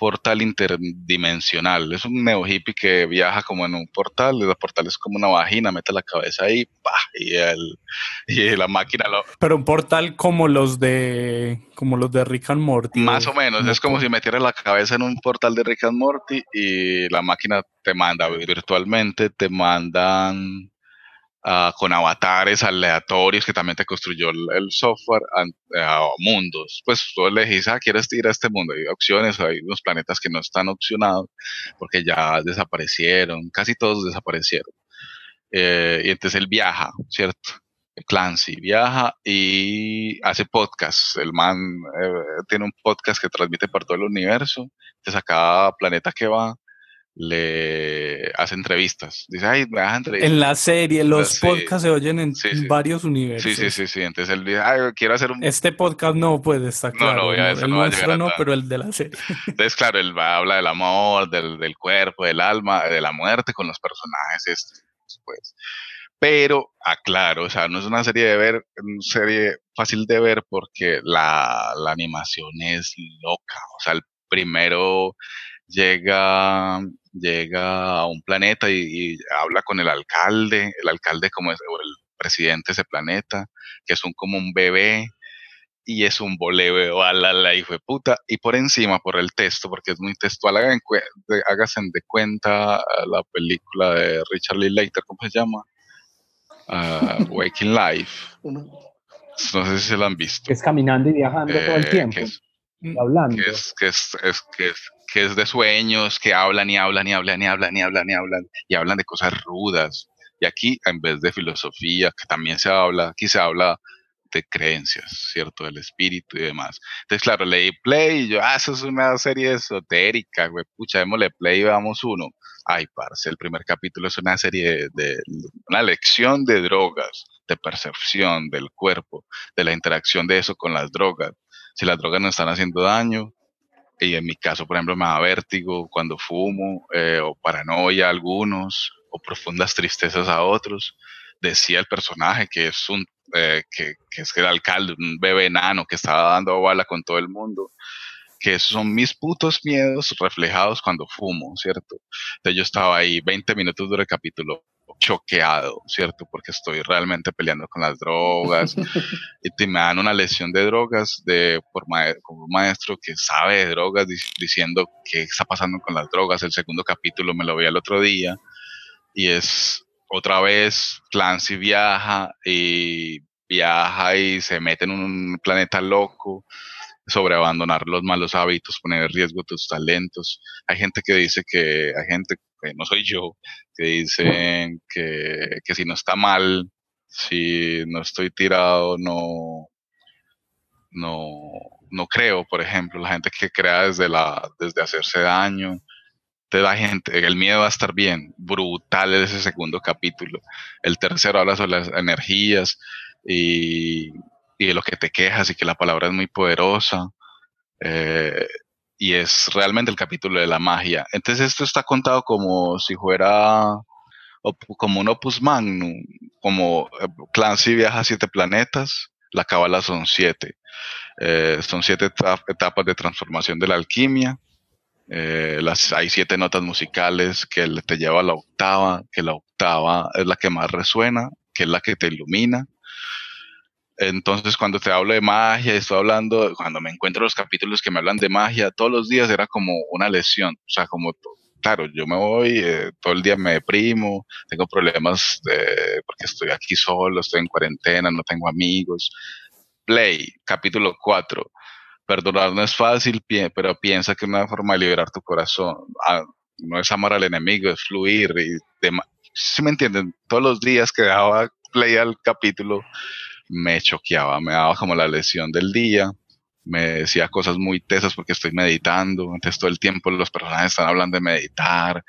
portal interdimensional. Es un neo hippie que viaja como en un portal, el portal es como una vagina, mete la cabeza ahí, ¡pah! y el y la máquina lo, Pero un portal como los de como los de Rick and Morty. más o menos, es como si metieras la cabeza en un portal de Rick and Morty y la máquina te manda virtualmente, te mandan ah, con avatares aleatorios que también te construyó el, el software a mundos. Pues tú elegís, ah, quieres ir a este mundo. Hay opciones, hay unos planetas que no están opcionados porque ya desaparecieron, casi todos desaparecieron. Eh, y entonces él viaja, ¿cierto? Clancy viaja y hace podcast. El man eh, tiene un podcast que transmite por todo el universo. Entonces a cada planeta que va le hace entrevistas. Dice, ay, me das entrevistas. En la serie, los podcasts se oyen en Sí, sí. varios universos. Sí, sí, sí, sí. Entonces él dice, ay, quiero hacer un... Este podcast no puede estar claro. no, ¿no? el no va a llegar a no, pero el de la serie. Entonces, claro, él va, habla del amor, del, del cuerpo, del alma, de la muerte con los personajes estos, pues. Pero, aclaro, o sea, no es una serie de ver, una serie fácil de ver porque la, la animación es loca. O sea, el primero llega, llega a un planeta y, y habla con el alcalde, el alcalde como es, o el presidente de ese planeta, que es un como un bebé, y es un boleo a la, la hijo de puta. Y por encima, por el texto, porque es muy textual, hagan háganse de cuenta ah, la película de Richard Linklater, ¿cómo se llama? Ah, Waking Life. No sé si se la han visto. Es caminando y viajando todo el Eh, tiempo. que es- y hablando. que es, que es, es- que es, que es de sueños, que hablan y hablan y hablan y hablan y hablan y hablan y hablan de cosas rudas. Y aquí, en vez de filosofía, que también se habla, aquí se habla de creencias, ¿cierto? Del espíritu y demás. Entonces, claro, leí play y yo, ah, eso es una serie esotérica, güey, pucha, démosle play y veamos uno. Ay, parce, el primer capítulo es una serie de, de- una lección de drogas, de percepción del cuerpo, de la interacción de eso con las drogas. Si las drogas nos están haciendo daño, y en mi caso, por ejemplo, me da vértigo cuando fumo, eh, o paranoia a algunos, o profundas tristezas a otros. Decía el personaje que es un eh, que, es el alcalde, un bebé enano que estaba dando bala con todo el mundo, que esos son mis putos miedos reflejados cuando fumo, ¿cierto? Entonces yo estaba ahí 20 minutos dura el capítulo, choqueado, ¿cierto? Porque estoy realmente peleando con las drogas y me dan una lesión de drogas de, por como un maestro que sabe de drogas diciendo qué está pasando con las drogas. El segundo capítulo me lo vi el otro día y es otra vez Clancy viaja y viaja y se mete en un planeta loco sobre abandonar los malos hábitos, poner en riesgo tus talentos. Hay gente que dice que, hay gente que no soy yo, que dicen que, que si no está mal, si no estoy tirado, no, no, no creo, por ejemplo, la gente que crea desde, la, desde hacerse daño, te da gente, el miedo a estar bien, brutal ese segundo capítulo. El tercero habla sobre las energías y, y de lo que te quejas y que la palabra es muy poderosa. Eh, y es realmente el capítulo de la magia. Entonces esto está contado como si fuera como un opus magnum, como eh, Clancy viaja a siete planetas, la cábala son siete. Eh, son siete etapas de transformación de la alquimia. las, hay siete notas musicales que te lleva a la octava, que la octava es la que más resuena, que es la que te ilumina, entonces, cuando te hablo de magia, estoy hablando, cuando me encuentro los capítulos que me hablan de magia, todos los días era como una lesión. O sea, como, claro, yo me voy, eh, todo el día me deprimo, tengo problemas porque estoy aquí solo, estoy en cuarentena, no tengo amigos. Play, capítulo 4. Perdonar no es fácil, pero piensa que una forma de liberar tu corazón ah, no es amar al enemigo, es fluir. Y si me entienden? Todos los días que daba play al capítulo, me choqueaba, me daba como la lesión del día, me decía cosas muy tesas porque estoy meditando, entonces todo el tiempo los personajes están hablando de meditar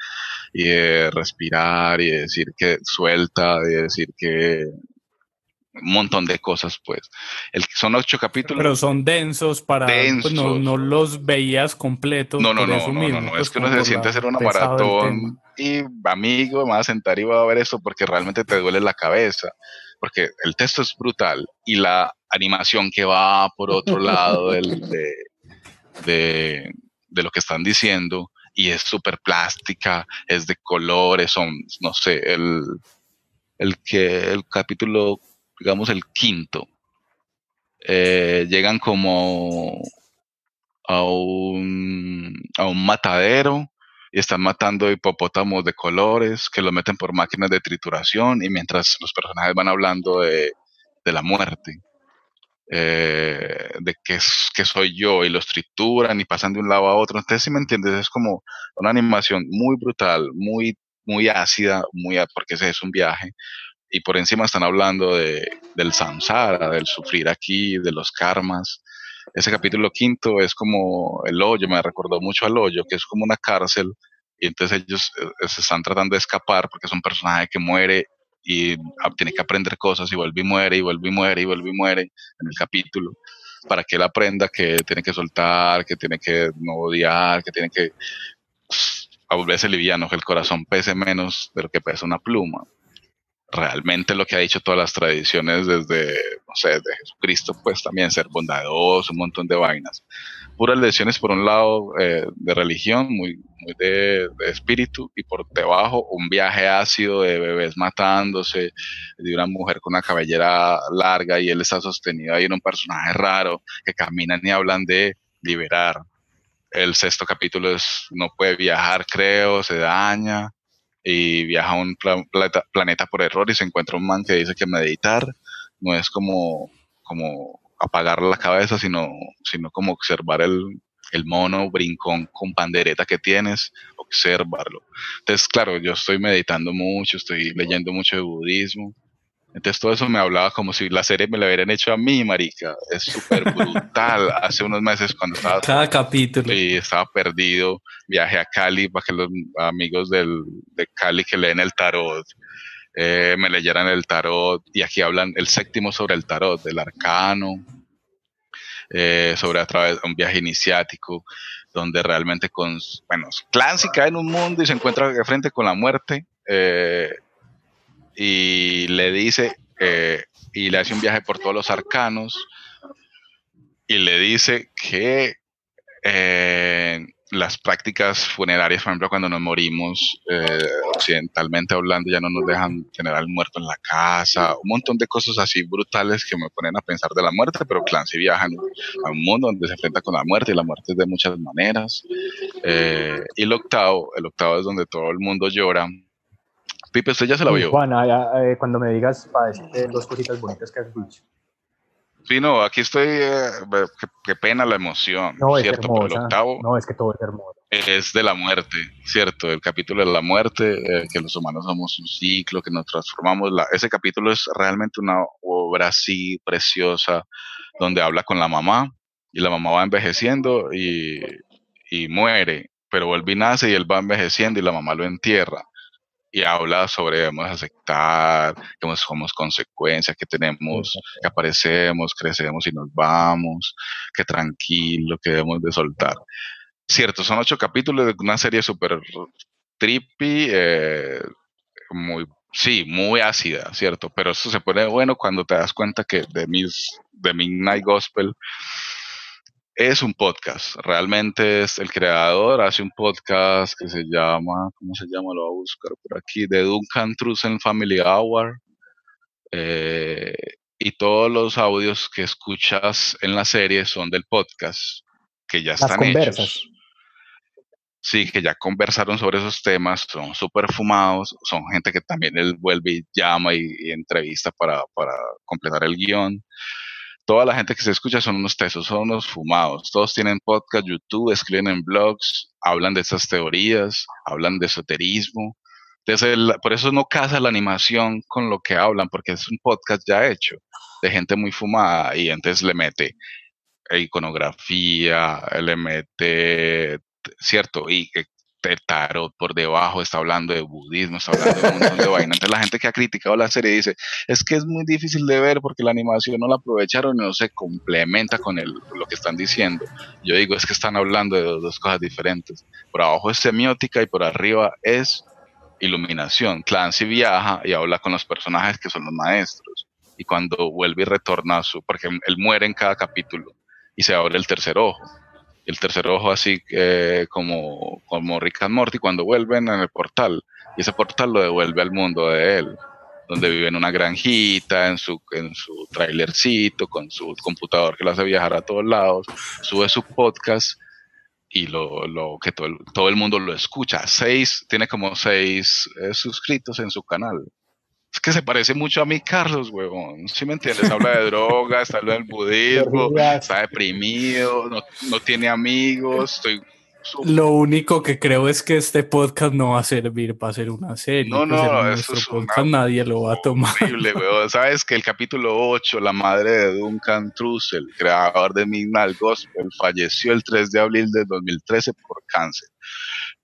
y de respirar y de decir que suelta, de decir que un montón de cosas, pues. El, son ocho capítulos. Pero son densos para... Pues, no, no, los veías completos. No, no, no, no, no, no, es que uno se siente hacer una maratón y amigo, me va a sentar y va a ver eso porque realmente te duele la cabeza porque el texto es brutal y la animación que va por otro lado de, lo que están diciendo y es súper plástica, es de colores, son, no sé, el, el que el capítulo, digamos el quinto, eh, llegan como a un, a un matadero y están matando hipopótamos de colores que los meten por máquinas de trituración y mientras los personajes van hablando de, la muerte, eh, de qué, qué soy yo y los trituran y pasan de un lado a otro. Entonces, si me entiendes, es como una animación muy brutal, muy, muy ácida, muy, porque ese es un viaje. Y por encima están hablando de, del samsara, del sufrir aquí, de los karmas, ese capítulo quinto es como el hoyo, me recordó mucho al hoyo, que es como una cárcel, y entonces ellos eh, se están tratando de escapar porque es un personaje que muere y tiene que aprender cosas y vuelve y muere y vuelve y muere y vuelve y muere en el capítulo para que él aprenda que tiene que soltar, que tiene que no odiar, que tiene que pues, volverse liviano, que el corazón pese menos de lo que pesa una pluma realmente lo que ha dicho todas las tradiciones desde, no sé, de Jesucristo, pues también ser bondadoso, un montón de vainas. Puras lecciones por un lado eh, de religión, muy, muy de, espíritu, y por debajo un viaje ácido de bebés matándose, de una mujer con una cabellera larga y él está sostenido ahí en un personaje raro, que caminan y hablan de liberar. El sexto capítulo es, no puede viajar, creo, se daña y viaja a un planeta, por error y se encuentra un man que dice que meditar no es como, como apagar la cabeza, sino, sino como observar el, el mono brincón con pandereta que tienes, observarlo. Entonces, claro, yo estoy meditando mucho, estoy leyendo mucho de budismo, entonces todo eso me hablaba como si la serie me la hubieran hecho a mí, marica. Es súper brutal. Hace unos meses cuando estaba... Cada capítulo. Y estaba perdido. Viajé a Cali para que los amigos del, de Cali que leen el tarot eh, me leyeran el tarot. Y aquí hablan el séptimo sobre el tarot, del arcano. Eh, sobre a través de un viaje iniciático donde realmente con, bueno, Clancy cae en un mundo y se encuentra de frente con la muerte. Eh, y le dice, eh, y le hace un viaje por todos los arcanos, y le dice que, eh, las prácticas funerarias, por ejemplo, cuando nos morimos, eh, occidentalmente hablando, ya no nos dejan tener al muerto en la casa, un montón de cosas así brutales que me ponen a pensar de la muerte, pero Clancy viaja a un mundo donde se enfrenta con la muerte y la muerte es de muchas maneras. Eh, y el octavo, el octavo es donde todo el mundo llora. Pipe, usted ya se la vio. Juana, eh, cuando me digas para decirte dos cositas bonitas que has dicho. Sí, no, aquí estoy, eh, qué, pena la emoción, no, ¿cierto? Es Pero el octavo no, es que todo es hermoso. Es de la muerte, ¿cierto? El capítulo de la muerte, eh, que los humanos somos un ciclo, que nos transformamos. La, ese capítulo es realmente una obra así preciosa, donde habla con la mamá, y la mamá va envejeciendo y, y muere, pero vuelve y nace y él va envejeciendo y la mamá lo entierra y habla sobre debemos aceptar, que somos consecuencias, que tenemos, que aparecemos, crecemos y nos vamos, que tranquilo, que debemos de soltar. Cierto, son ocho capítulos de una serie súper trippy, eh, muy, sí, muy ácida, ¿cierto? Pero eso se pone bueno cuando te das cuenta que de, mis, de Midnight Gospel es un podcast. Realmente es el creador, hace un podcast que se llama, ¿cómo se llama? Lo voy a buscar por aquí, de Duncan Trussell Family Hour. Eh, y todos los audios que escuchas en la serie son del podcast, que ya están hechos. Sí, que ya conversaron sobre esos temas, son súper fumados, son gente que también él vuelve y llama y, y entrevista para, para completar el guion toda la gente que se escucha son unos tesos, son unos fumados. Todos tienen podcast, YouTube, escriben en blogs, hablan de esas teorías, hablan de esoterismo. Entonces, por eso no casa la animación con lo que hablan, porque es un podcast ya hecho de gente muy fumada y entonces le mete iconografía, le mete, cierto, y el tarot por debajo, está hablando de budismo, está hablando de un montón de vainas. Entonces la gente que ha criticado la serie dice, es que es muy difícil de ver porque la animación no la aprovecharon y no se complementa con el, lo que están diciendo. Yo digo, es que están hablando de dos, cosas diferentes. Por abajo es semiótica y por arriba es iluminación. Clancy viaja y habla con los personajes que son los maestros. Y cuando vuelve y retorna a su, porque él muere en cada capítulo y se abre el tercer ojo el tercer ojo así eh, como, como Rick and Morty cuando vuelven en el portal y ese portal lo devuelve al mundo de él donde vive en una granjita en su en su trailercito con su computador que lo hace viajar a todos lados sube su podcast y lo, lo que todo el, todo el mundo lo escucha. Seis tiene como seis eh, suscritos en su canal que se parece mucho a mí, Carlos, huevón. ¿Sí me entiendes? Habla de drogas, habla del budismo, está deprimido, no, no tiene amigos, estoy lo único que creo es que este podcast no va a servir para hacer una serie. No, no, eso es podcast nadie lo va a tomar. Horrible, weón. Sabes que el capítulo 8, la madre de Duncan Trussell, creador de Midnight Gospel, falleció el 3 de abril de 2013 por cáncer.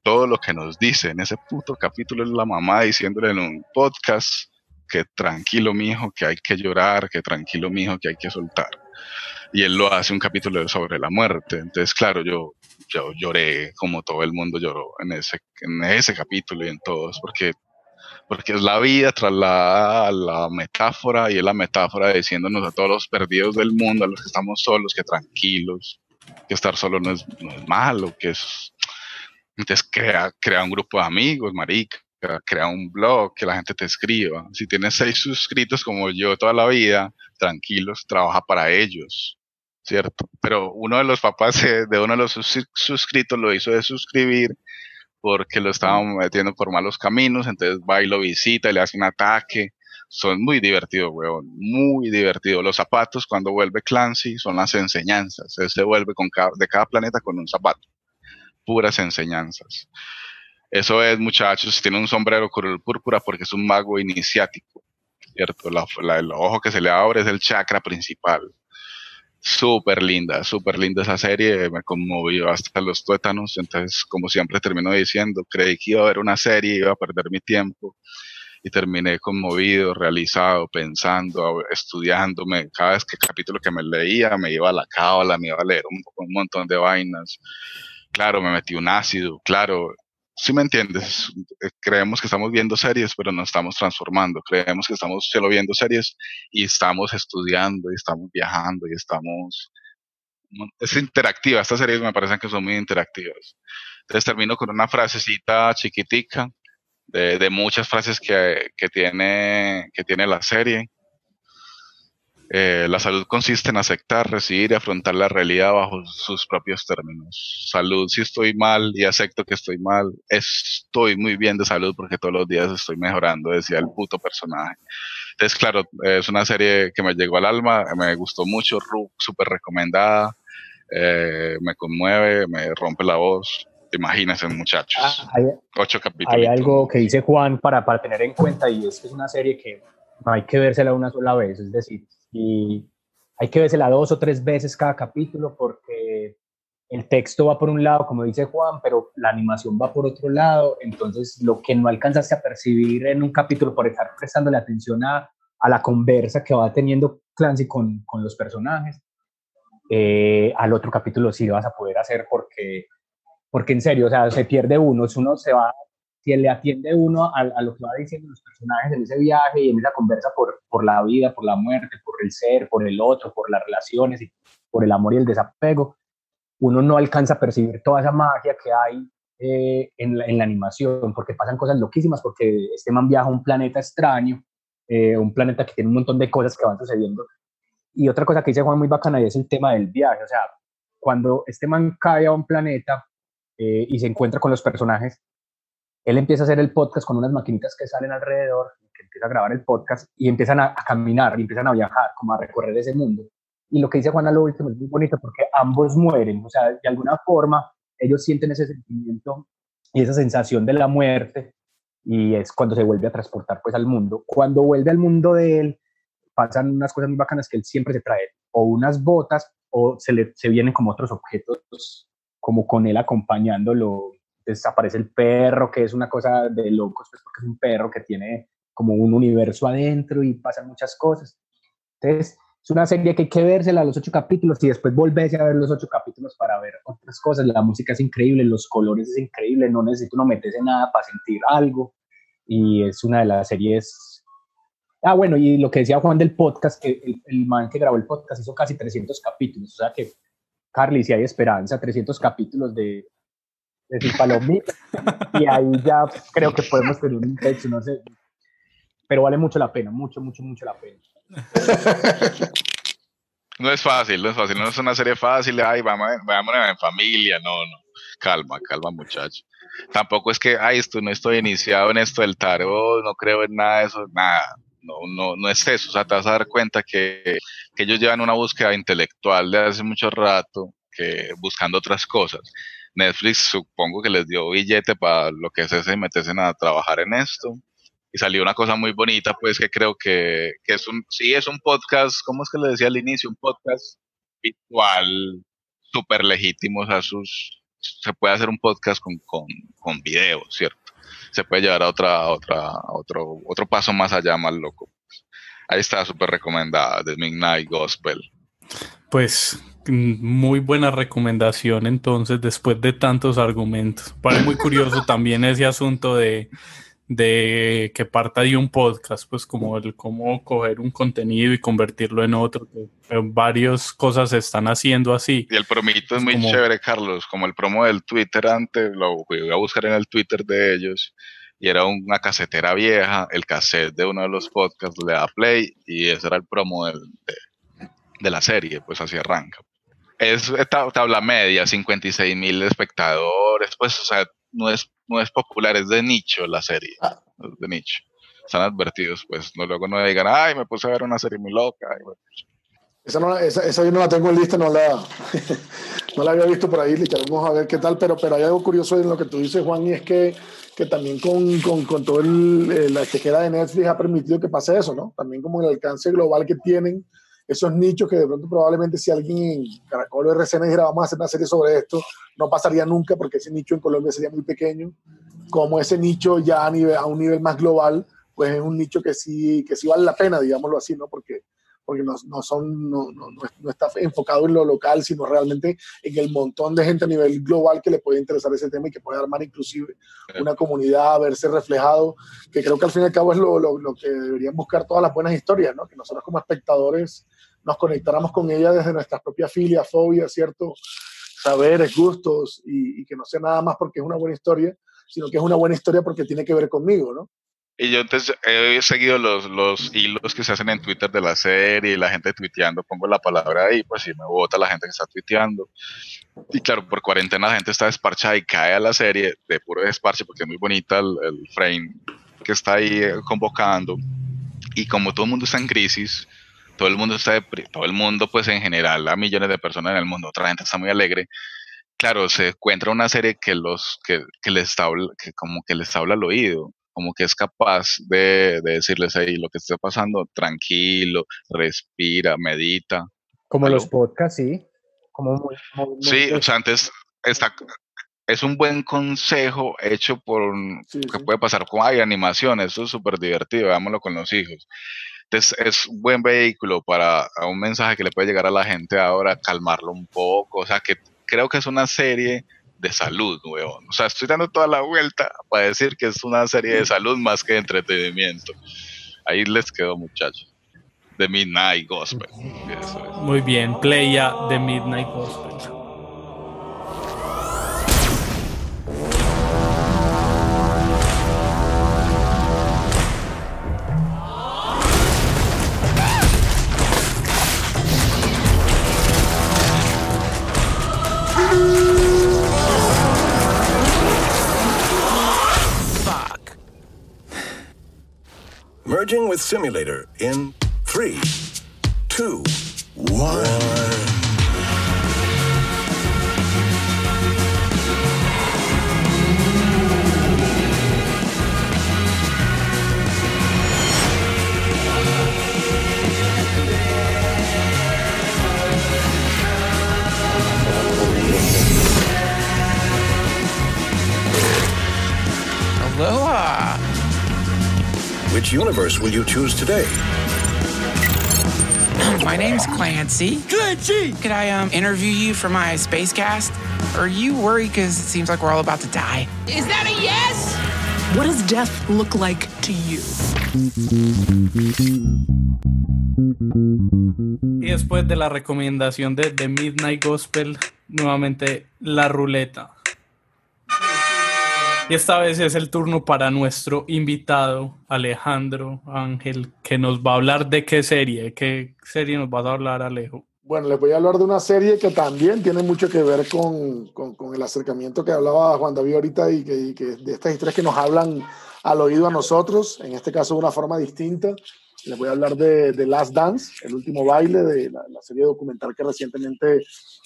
Todo lo que nos dice en ese puto capítulo es la mamá diciéndole en un podcast que tranquilo mijo, que hay que llorar, que tranquilo mijo, que hay que soltar. Y él lo hace un capítulo sobre la muerte. Entonces, claro, yo, yo lloré como todo el mundo lloró en ese, en ese capítulo y en todos, porque, porque es la vida tras la, la metáfora y es la metáfora diciéndonos a todos los perdidos del mundo, a los que estamos solos, que tranquilos, que estar solo no es, no es malo, que es... Entonces crea, crea un grupo de amigos, marica, crea un blog, que la gente te escriba. Si tienes seis suscritos como yo toda la vida, tranquilos, trabaja para ellos, ¿cierto? Pero uno de los papás de uno de los suscritos lo hizo de suscribir porque lo estaban metiendo por malos caminos, entonces va y lo visita y le hace un ataque. Son muy divertidos, weón, muy divertidos. Los zapatos, cuando vuelve Clancy, son las enseñanzas. Él se vuelve con de cada planeta con un zapato. Puras enseñanzas. Eso es, muchachos, tiene un sombrero color púrpura porque es un mago iniciático, ¿cierto? el ojo que se le abre es el chakra principal. Súper linda, súper linda esa serie, me conmovió hasta los tuétanos, entonces, como siempre termino diciendo, creí que iba a haber una serie, iba a perder mi tiempo, y terminé conmovido, realizado, pensando, estudiándome. Cada vez que capítulo que me leía, me iba a la cábala, me iba a leer un, un montón de vainas. Claro, me metí un ácido, claro, si me entiendes, eh, creemos que estamos viendo series, pero no estamos transformando. Creemos que estamos solo viendo series y estamos estudiando y estamos viajando y estamos es interactiva, estas series me parecen que son muy interactivas. Entonces termino con una frasecita chiquitica de, muchas frases que, tiene, que tiene la serie. Eh, la salud consiste en aceptar, recibir y afrontar la realidad bajo sus propios términos. Salud, si estoy mal y acepto que estoy mal, estoy muy bien de salud porque todos los días estoy mejorando, decía el puto personaje. Entonces, claro, es una serie que me llegó al alma, me gustó mucho, súper recomendada, eh, me conmueve, me rompe la voz. Imagínense, muchachos. Ah, hay, Ocho capítulos. Hay algo que dice Juan para, para tener en cuenta y es que es una serie que no hay que vérsela una sola vez, es decir, y hay que vérsela dos o tres veces cada capítulo porque el texto va por un lado, como dice Juan, pero la animación va por otro lado, entonces lo que no alcanzaste a percibir en un capítulo por estar prestándole atención a, a la conversa que va teniendo Clancy con, con los personajes, eh, al otro capítulo sí vas a poder hacer porque, porque en serio, o sea, se pierde uno, uno se va si le atiende uno a, lo que va diciendo los personajes en ese viaje y en esa conversa por, por la vida, por la muerte, por el ser, por el otro, por las relaciones, y por el amor y el desapego, uno no alcanza a percibir toda esa magia que hay eh, en, la, en, la, animación, porque pasan cosas loquísimas, porque este man viaja a un planeta extraño, eh, un planeta que tiene un montón de cosas que van sucediendo. Y otra cosa que dice Juan muy bacana y es el tema del viaje, o sea, cuando este man cae a un planeta eh, y se encuentra con los personajes, él empieza a hacer el podcast con unas maquinitas que salen alrededor, que empieza a grabar el podcast y empiezan a, caminar y empiezan a viajar, como a recorrer ese mundo. Y lo que dice Juan a lo último es muy bonito porque ambos mueren, o sea, de alguna forma ellos sienten ese sentimiento y esa sensación de la muerte y es cuando se vuelve a transportar pues al mundo. Cuando vuelve al mundo de él, pasan unas cosas muy bacanas que él siempre se trae, o unas botas, o se, le, se vienen como otros objetos, como con él acompañándolo entonces aparece el perro, que es una cosa de locos, pues porque es un perro que tiene como un universo adentro y pasan muchas cosas. Entonces, es una serie que hay que vérsela los ocho capítulos y después volverse a ver los ocho capítulos para ver otras cosas. La música es increíble, los colores es increíble, no necesito no meterse nada para sentir algo. Y es una de las series. Ah, bueno, y lo que decía Juan del podcast, que el, el man que grabó el podcast hizo casi 300 capítulos. O sea que, Carly, si hay esperanza, 300 capítulos de, decir palomita, y ahí ya creo que podemos tener un texto, no sé, pero vale mucho la pena, mucho, mucho, mucho la pena. No es fácil, no es fácil, no es una serie fácil, ay, vamos, vamos en familia, no, no, calma, calma muchacho. Tampoco es que, ay, esto no estoy iniciado en esto del tarot, no creo en nada de eso, nada, no, no, no es eso, o sea, te vas a dar cuenta que, que ellos llevan una búsqueda intelectual de hace mucho rato, que buscando otras cosas. Netflix supongo que les dio billete para lo que es ese y meterse a trabajar en esto. Y salió una cosa muy bonita, pues que creo que, que es un, sí es un podcast, ¿cómo es que le decía al inicio? Un podcast virtual, súper legítimo, o sea, sus, se puede hacer un podcast con, con, con video, ¿cierto? Se puede llevar a otra, otra, otro, otro paso más allá, más loco. Ahí está, súper recomendada, The Midnight Gospel. Pues muy buena recomendación entonces después de tantos argumentos. Parece muy curioso también ese asunto de, de que parta de un podcast, pues como el cómo coger un contenido y convertirlo en otro. varias cosas se están haciendo así. Y el promito es, muy chévere, Carlos, como el promo del Twitter antes, lo voy a buscar en el Twitter de ellos. Y era una casetera vieja, el cassette de uno de los podcasts le da play y ese era el promo de, de la serie, pues así arranca es tabla media, 56 mil espectadores, pues, o sea, no es, no es popular, es de nicho la serie, ah. es de nicho. Están advertidos, pues, no luego no digan, ay, me puse a ver una serie muy loca. esa, no, esa, esa, yo no la tengo en lista, no la, no la había visto por ahí, vamos a ver qué tal, pero, pero hay algo curioso en lo que tú dices, Juan, y es que, que también con, con, con todo el, eh, la chequera de Netflix ha permitido que pase eso, ¿no? También como el alcance global que tienen esos nichos que de pronto probablemente si alguien en Caracol o RCN dijera vamos a hacer una serie sobre esto, no pasaría nunca porque ese nicho en Colombia sería muy pequeño. Como ese nicho ya a, nivel, a un nivel más global, pues es un nicho que sí, que sí vale la pena, digámoslo así, ¿no? Porque, porque no, no son, no, no, no, está enfocado en lo local, sino realmente en el montón de gente a nivel global que le puede interesar ese tema y que puede armar inclusive una comunidad, verse reflejado, que creo que al fin y al cabo es lo, lo, lo que deberían buscar todas las buenas historias, ¿no? que nosotros como espectadores nos conectáramos con ella desde nuestras propias filias, fobias, ¿cierto? Saberes, gustos, y, y que no sea nada más porque es una buena historia, sino que es una buena historia porque tiene que ver conmigo, ¿no? Y yo entonces he seguido los, los hilos que se hacen en Twitter de la serie y la gente tuiteando, pongo la palabra ahí, pues si me vota la gente que está tuiteando. Y claro, por cuarentena la gente está desparchada y cae a la serie de puro desparche porque es muy bonita el, el frame que está ahí eh, convocando. Y como todo el mundo está en crisis, todo el mundo está, todo el mundo pues en general, a millones de personas en el mundo, otra gente está muy alegre. Claro, se encuentra una serie que los que, que les habla, que como que les habla al oído como que es capaz de, decirles ahí lo que esté pasando, tranquilo, respira, medita. Como los podcasts, sí. Como sí, o sea, antes está, es un buen consejo hecho por, que puede pasar con, hay animación, eso es súper divertido, veámoslo con los hijos. Entonces es un buen vehículo para un mensaje que le puede llegar a la gente ahora, calmarlo un poco, o sea, que creo que es una serie de salud, weón. O sea, estoy dando toda la vuelta para decir que es una serie de salud más que de entretenimiento. Ahí les quedó, muchachos. The Midnight Gospel. Muy bien, play ya The Midnight Gospel. Merging with simulator in three, two, one. Aloha! Which universe will you choose today? My name's Clancy. Clancy! Could I um, interview you for my space cast? Are you worried because it seems like we're all about to die? Is that a yes? What does death look like to you? Y después de la recomendación de The Midnight Gospel, nuevamente la ruleta. Y esta vez es el turno para nuestro invitado, Alejandro Ángel, que nos va a hablar de qué serie. ¿Qué serie nos vas a hablar, Alejo? Bueno, les voy a hablar de una serie que también tiene mucho que ver con, con, el acercamiento que hablaba Juan David ahorita y que, y que, de estas historias que nos hablan al oído a nosotros, en este caso de una forma distinta. Les voy a hablar de, de Last Dance, el último baile de la serie documental que recientemente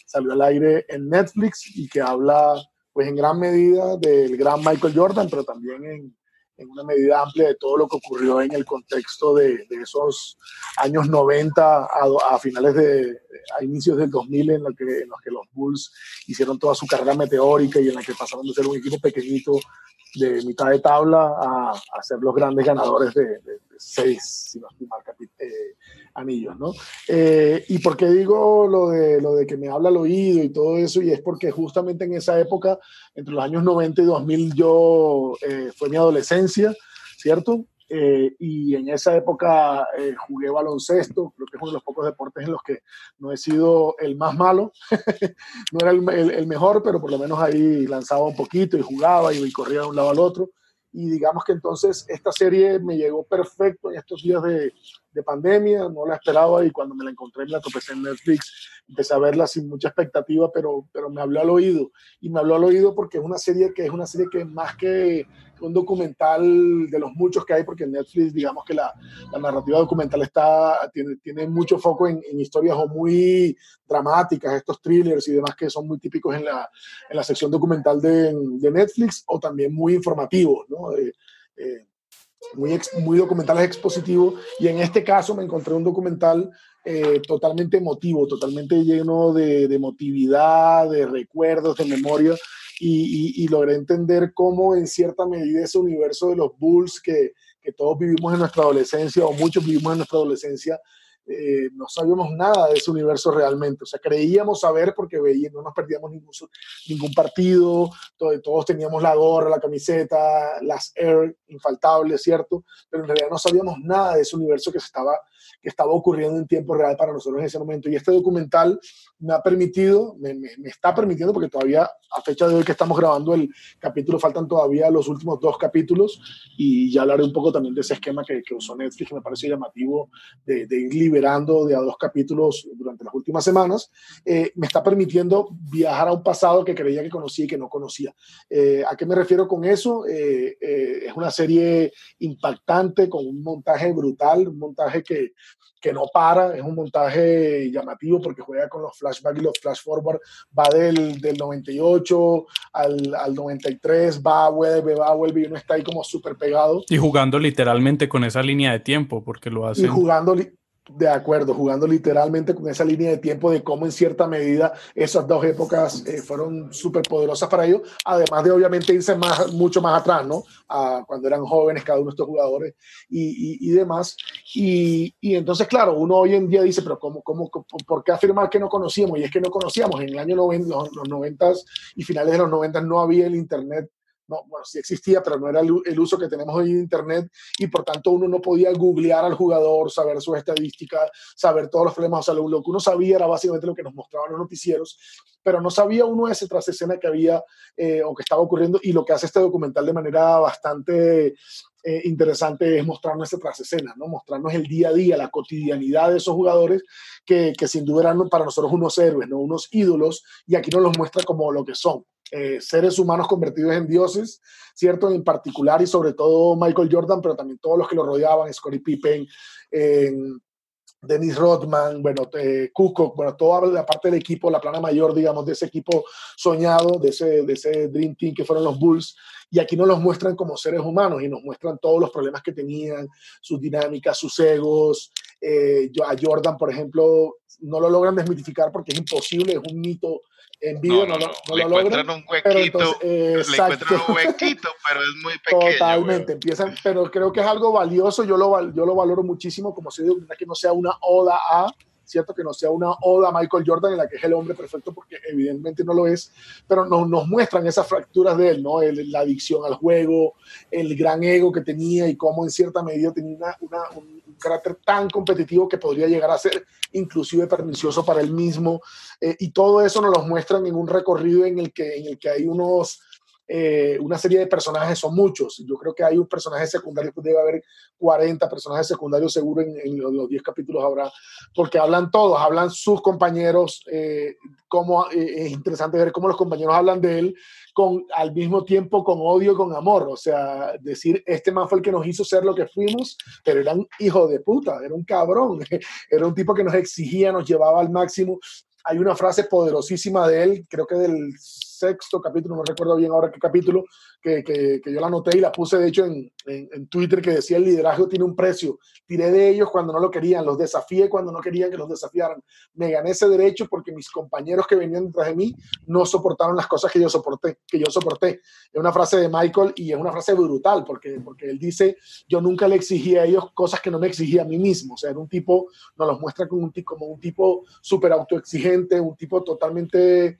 salió al aire en Netflix y que habla pues en gran medida del gran Michael Jordan, pero también en, en una medida amplia de todo lo que ocurrió en el contexto de, de esos años 90 a, a finales de, a inicios del 2000 en, que, en los que los Bulls hicieron toda su carrera meteórica y en la que pasaron de ser un equipo pequeñito de mitad de tabla a, a ser los grandes ganadores de, de, de seis, si no mal, eh, anillos, ¿no? Eh, ¿Y por qué digo lo de, lo de que me habla al oído y todo eso? Y es porque justamente en esa época, entre los años 90 y 2000, yo eh, fue mi adolescencia, ¿cierto? Eh, y en esa época eh, jugué baloncesto, creo que es uno de los pocos deportes en los que no he sido el más malo, no era el, el, el, mejor, pero por lo menos ahí lanzaba un poquito y jugaba y, y corría de un lado al otro. Y digamos que entonces esta serie me llegó perfecto en estos días de, de, pandemia, no la esperaba y cuando me la encontré me la topé en Netflix, empecé a verla sin mucha expectativa, pero, pero me habló al oído. Y me habló al oído porque es una serie que es una serie que más que un documental de los muchos que hay, porque en Netflix digamos que la, la narrativa documental está, tiene, tiene mucho foco en, en, historias o muy dramáticas, estos thrillers y demás que son muy típicos en la, en la sección documental de, de Netflix, o también muy informativos, ¿no? Eh, eh, muy, ex, muy documentales expositivos, y en este caso me encontré un documental eh, totalmente emotivo, totalmente lleno de, de emotividad, de recuerdos, de memoria, y, y, y, logré entender cómo en cierta medida ese universo de los Bulls que, que, todos vivimos en nuestra adolescencia o muchos vivimos en nuestra adolescencia eh, no sabíamos nada de ese universo realmente. O sea, creíamos saber porque veíamos, no nos perdíamos ningún, ningún partido, todos teníamos la gorra, la camiseta, las Air infaltables, ¿cierto? Pero en realidad no sabíamos nada de ese universo que se estaba que estaba ocurriendo en tiempo real para nosotros en ese momento. Y este documental me ha permitido, me, me, está permitiendo, porque todavía a fecha de hoy que estamos grabando el capítulo, faltan todavía los últimos dos capítulos y ya hablaré un poco también de ese esquema que, que usó Netflix, que me parece llamativo de, de, ir liberando de a dos capítulos durante las últimas semanas. Eh, me está permitiendo viajar a un pasado que creía que conocía y que no conocía. Eh, ¿A qué me refiero con eso? Eh, es una serie impactante, con un montaje brutal, un montaje que que no para, es un montaje llamativo porque juega con los flashbacks y los flash forward, va del, del 98 al, al, 93, va, vuelve, va, vuelve y uno está ahí como súper pegado. Y jugando literalmente con esa línea de tiempo, porque lo hace. Y jugando, de acuerdo, jugando literalmente con esa línea de tiempo de cómo en cierta medida esas dos épocas eh, fueron súper poderosas para ellos, además de obviamente irse más, mucho más atrás, ¿no? A cuando eran jóvenes cada uno de estos jugadores y, y, demás. Y, y, entonces, claro, uno hoy en día dice, pero ¿cómo, cómo, ¿por qué afirmar que no conocíamos? Y es que no conocíamos. En el año 90, los, los 90 y finales de los 90 no había el Internet no, bueno, sí existía, pero no era el, uso que tenemos hoy en Internet y por tanto uno no podía googlear al jugador, saber sus estadísticas, saber todos los problemas. O sea, lo, que uno sabía era básicamente lo que nos mostraban los noticieros, pero no sabía uno ese tras escena que había eh, o que estaba ocurriendo y lo que hace este documental de manera bastante eh, interesante es mostrarnos ese tras escena, ¿no? mostrarnos el día a día, la cotidianidad de esos jugadores que, sin duda eran para nosotros unos héroes, ¿no? unos ídolos, y aquí nos los muestra como lo que son. Eh, seres humanos convertidos en dioses, ¿cierto? En particular y sobre todo Michael Jordan, pero también todos los que lo rodeaban, Scottie Pippen, eh, Dennis Rodman, bueno, eh, bueno, toda la parte del equipo, la plana mayor, digamos, de ese equipo soñado, de ese, de ese Dream Team que fueron los Bulls, y aquí nos los muestran como seres humanos y nos muestran todos los problemas que tenían, sus dinámicas, sus egos. Eh, a Jordan, por ejemplo, no lo logran desmitificar porque es imposible, es un mito en vivo no, no, no, no le lo encuentran logran. un huequito, le encuentran un huequito, pero es muy pequeño. Totalmente, empiezan, pero creo que es algo valioso, yo lo, yo lo valoro muchísimo, como si digo, que no sea una oda a, cierto que no sea una oda a Michael Jordan en la que es el hombre perfecto, porque evidentemente no lo es, pero nos, nos muestran esas fracturas de él, ¿no? El, la adicción al juego, el gran ego que tenía y cómo en cierta medida tenía una, una, un, carácter tan competitivo que podría llegar a ser inclusive pernicioso para él mismo. Eh, y todo eso nos lo muestran en un recorrido en el que, en el que hay unos, eh, una serie de personajes, son muchos. Yo creo que hay un personaje secundario, pues debe haber 40 personajes secundarios seguro en, en los 10 capítulos habrá, porque hablan todos, hablan sus compañeros, eh, cómo, eh, es interesante ver cómo los compañeros hablan de él, con, al mismo tiempo con odio, con amor. O sea, decir, este man fue el que nos hizo ser lo que fuimos, pero era un hijo de puta, era un cabrón, era un tipo que nos exigía, nos llevaba al máximo. Hay una frase poderosísima de él, creo que del sexto capítulo, no recuerdo bien ahora qué capítulo, que, que, que yo la anoté y la puse de hecho en, en, en, Twitter que decía el liderazgo tiene un precio. Tiré de ellos cuando no lo querían, los desafié cuando no querían que los desafiaran. Me gané ese derecho porque mis compañeros que venían detrás de mí no soportaron las cosas que yo soporté, que yo soporté. Es una frase de Michael y es una frase brutal porque, porque él dice, yo nunca le exigí a ellos cosas que no me exigía a mí mismo. O sea, era un tipo, nos los muestra como un, como un tipo súper autoexigente, un tipo totalmente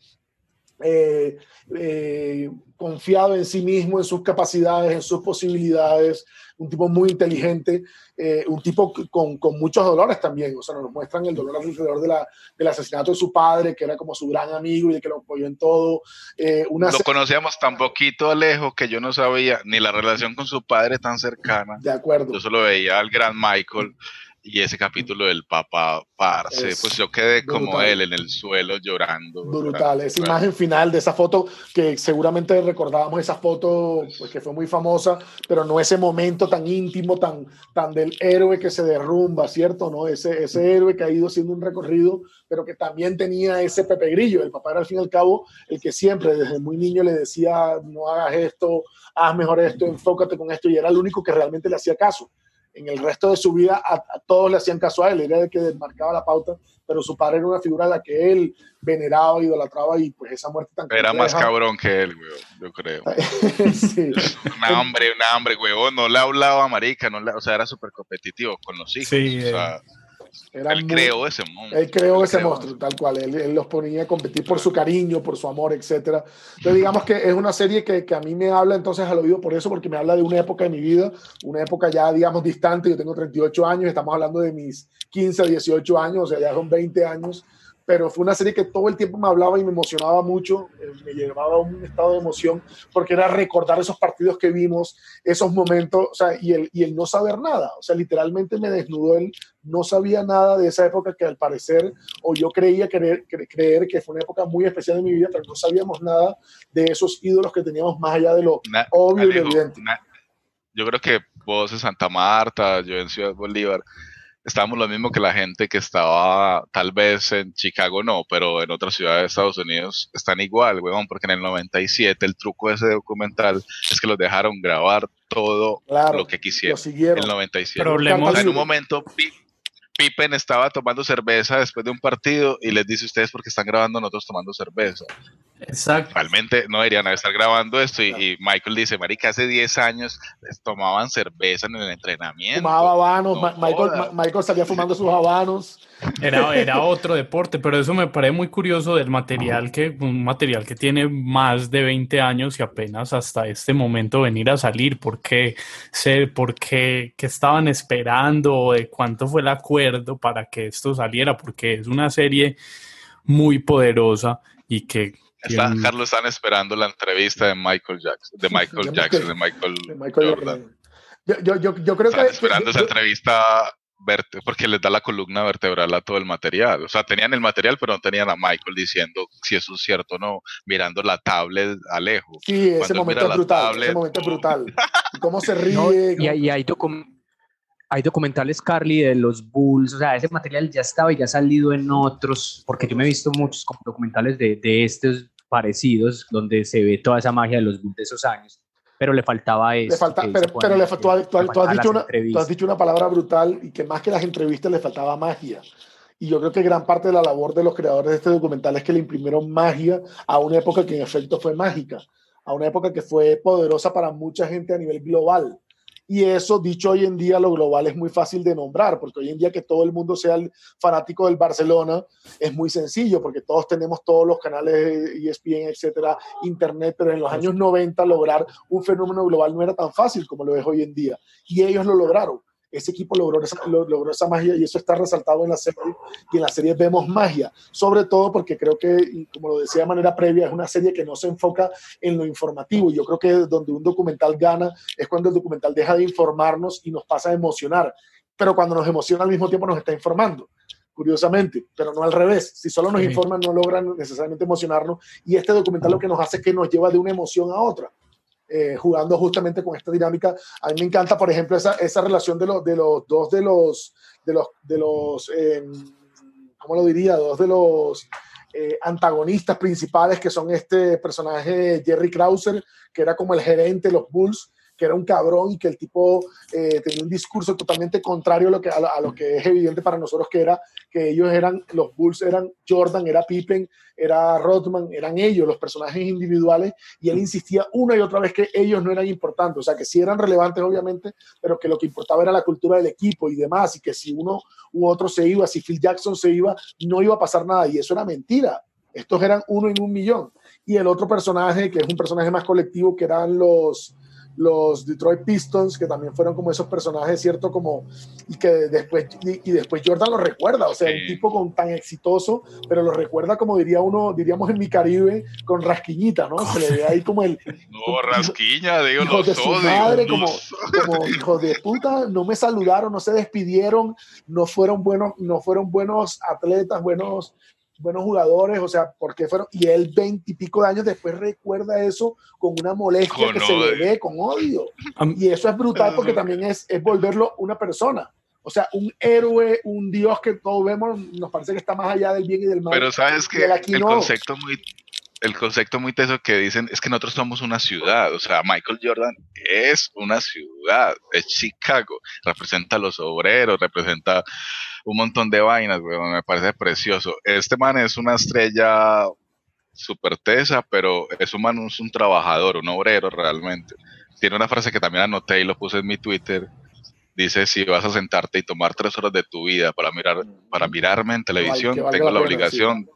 eh, eh, confiado en sí mismo, en sus capacidades, en sus posibilidades, un tipo muy inteligente, eh, un tipo con, con, muchos dolores también, o sea, nos muestran el dolor alrededor de la, del asesinato de su padre, que era como su gran amigo y de que lo apoyó en todo. Una lo conocíamos tan poquito lejos que yo no sabía ni la relación con su padre tan cercana. De acuerdo. Yo solo veía al gran Michael y ese capítulo del papá parce, es pues yo quedé brutal. como él en el suelo llorando. Brutal, llorando. esa imagen final de esa foto que seguramente recordábamos esa foto pues que fue muy famosa, pero no ese momento tan íntimo, tan, tan del héroe que se derrumba, ¿cierto? ¿No? Ese, ese héroe que ha ido haciendo un recorrido, pero que también tenía ese Pepe Grillo. El papá era al fin y al cabo el que siempre desde muy niño le decía, no hagas esto, haz mejor esto, enfócate con esto, y era el único que realmente le hacía caso en el resto de su vida a, a, todos le hacían caso a él, era el que marcaba la pauta, pero su padre era una figura a la que él veneraba, idolatraba y pues esa muerte tan Era compleja. más cabrón que él, weón, yo creo. sí. Un hambre, un hambre, weón, no le hablaba a Marica, no le, o sea, era súper competitivo con los hijos. Sí, o sea, él creó ese monstruo. Él creó ese monstruo, tal cual. Él, los ponía a competir por su cariño, por su amor, etc. Entonces, digamos que es una serie que, que, a mí me habla entonces al oído por eso, porque me habla de una época de mi vida, una época ya, digamos, distante. Yo tengo 38 años, estamos hablando de mis 15, 18 años, o sea, ya son 20 años pero fue una serie que todo el tiempo me hablaba y me emocionaba mucho, eh, me llevaba a un estado de emoción, porque era recordar esos partidos que vimos, esos momentos, o sea, y el, y el no saber nada, o sea, literalmente me desnudó él, no sabía nada de esa época que al parecer, o yo creía creer, creer que fue una época muy especial en mi vida, pero no sabíamos nada de esos ídolos que teníamos más allá de lo obvio y evidente. yo creo que vos en Santa Marta, yo en Ciudad Bolívar, estábamos lo mismo que la gente que estaba tal vez en Chicago no, pero en otras ciudades de Estados Unidos están igual, weón, porque en el 97 el truco de ese documental es que los dejaron grabar todo lo que quisieron. En el 97. En un momento Pippen estaba tomando cerveza después de un partido y les dice a ustedes porque están grabando nosotros tomando cerveza. Exacto. Realmente no deberían estar grabando esto y, Michael dice, marica, hace 10 años les tomaban cerveza en el entrenamiento. Fumaba habanos, Michael, Michael, salía fumando sus habanos. Era, era otro deporte, pero eso me parece muy curioso del material que, un material que tiene más de 20 años y apenas hasta este momento venir a salir, ¿por qué? Sé, ¿Por qué, qué estaban esperando? ¿De cuánto fue el acuerdo para que esto saliera? Porque es una serie muy poderosa y que Carlos, están esperando la entrevista de Michael Jackson, de Michael Jackson, de Michael, Jordan. Yo, yo, yo, creo están esperando esa entrevista porque les da la columna vertebral a todo el material. O sea, tenían el material, pero no tenían a Michael diciendo si eso es cierto o no, mirando la tablet a lejos. Sí, ese momento, es brutal, ese momento es brutal. cómo se ríe. y, y hay, hay documentales, Carly, de los Bulls, o sea, ese material ya estaba y ya ha salido en otros, porque yo me he visto muchos documentales de, de estos parecidos, donde se ve toda esa magia de los Bulls de esos años, pero le faltaba eso. Le falta, pero, pero le, tú, has, dicho una, tú has dicho una palabra brutal y que más que las entrevistas le faltaba magia. Y yo creo que gran parte de la labor de los creadores de este documental es que le imprimieron magia a una época que en efecto fue mágica, a una época que fue poderosa para mucha gente a nivel global. Y eso, dicho hoy en día, lo global es muy fácil de nombrar, porque hoy en día que todo el mundo sea el fanático del Barcelona es muy sencillo, porque todos tenemos todos los canales ESPN, etcétera, internet, pero en los años 90 lograr un fenómeno global no era tan fácil como lo es hoy en día. Y ellos lo lograron ese equipo logró esa, logró esa magia y eso está resaltado en la serie y en la serie vemos magia, sobre todo porque creo que, como lo decía de manera previa, es una serie que no se enfoca en lo informativo y yo creo que donde un documental gana es cuando el documental deja de informarnos y nos pasa a emocionar, pero cuando nos emociona al mismo tiempo nos está informando curiosamente, pero no al revés. Si solo nos informan, no logran necesariamente emocionarnos. Y este documental lo que nos hace es que nos lleva de una emoción a otra. Eh, jugando justamente con esta dinámica. A mí me encanta, por ejemplo, esa, esa relación de, los de los dos de los, de los, de los eh, ¿cómo lo diría? Dos de los eh, antagonistas principales, que son este personaje Jerry Krauser, que era como el gerente de los Bulls, que era un cabrón y que el tipo eh, tenía un discurso totalmente contrario a lo, que, a, lo que es evidente para nosotros que era que ellos eran, los Bulls eran Jordan, era Pippen, era Rodman, eran ellos los personajes individuales y él insistía una y otra vez que ellos no eran importantes, o sea que sí eran relevantes obviamente, pero que lo que importaba era la cultura del equipo y demás y que si uno u otro se iba, si Phil Jackson se iba, no iba a pasar nada y eso era mentira. Estos eran uno en un millón. Y el otro personaje, que es un personaje más colectivo, que eran los, los Detroit Pistons, que también fueron como esos personajes, ¿cierto? Como, y que después, y, después Jordan lo recuerda, o sea, un tipo con, tan exitoso, pero lo recuerda como diría uno, diríamos en mi Caribe, con rasquiñita, ¿no? Se le ve ahí como el... No, rasquiña, digo, hijo de su madre, como, como hijo de puta, no me saludaron, no se despidieron, no fueron buenos, no fueron buenos atletas, buenos buenos jugadores, o sea, porque fueron, y él veintipico de años después recuerda eso con una molestia que se le ve, con odio. y eso es brutal porque también es, es volverlo una persona. O sea, un héroe, un dios que todos vemos, nos parece que está más allá del bien y del mal. Pero sabes que el concepto muy el concepto muy teso que dicen es que nosotros somos una ciudad, o sea, Michael Jordan es una ciudad, es Chicago, representa a los obreros, representa un montón de vainas, me parece precioso. Este man es una estrella súper tesa, pero es un man, es un trabajador, un obrero realmente. Tiene una frase que también anoté y lo puse en mi Twitter, dice, si vas a sentarte y tomar tres horas de tu vida para, mirar, para mirarme en televisión, tengo la la obligación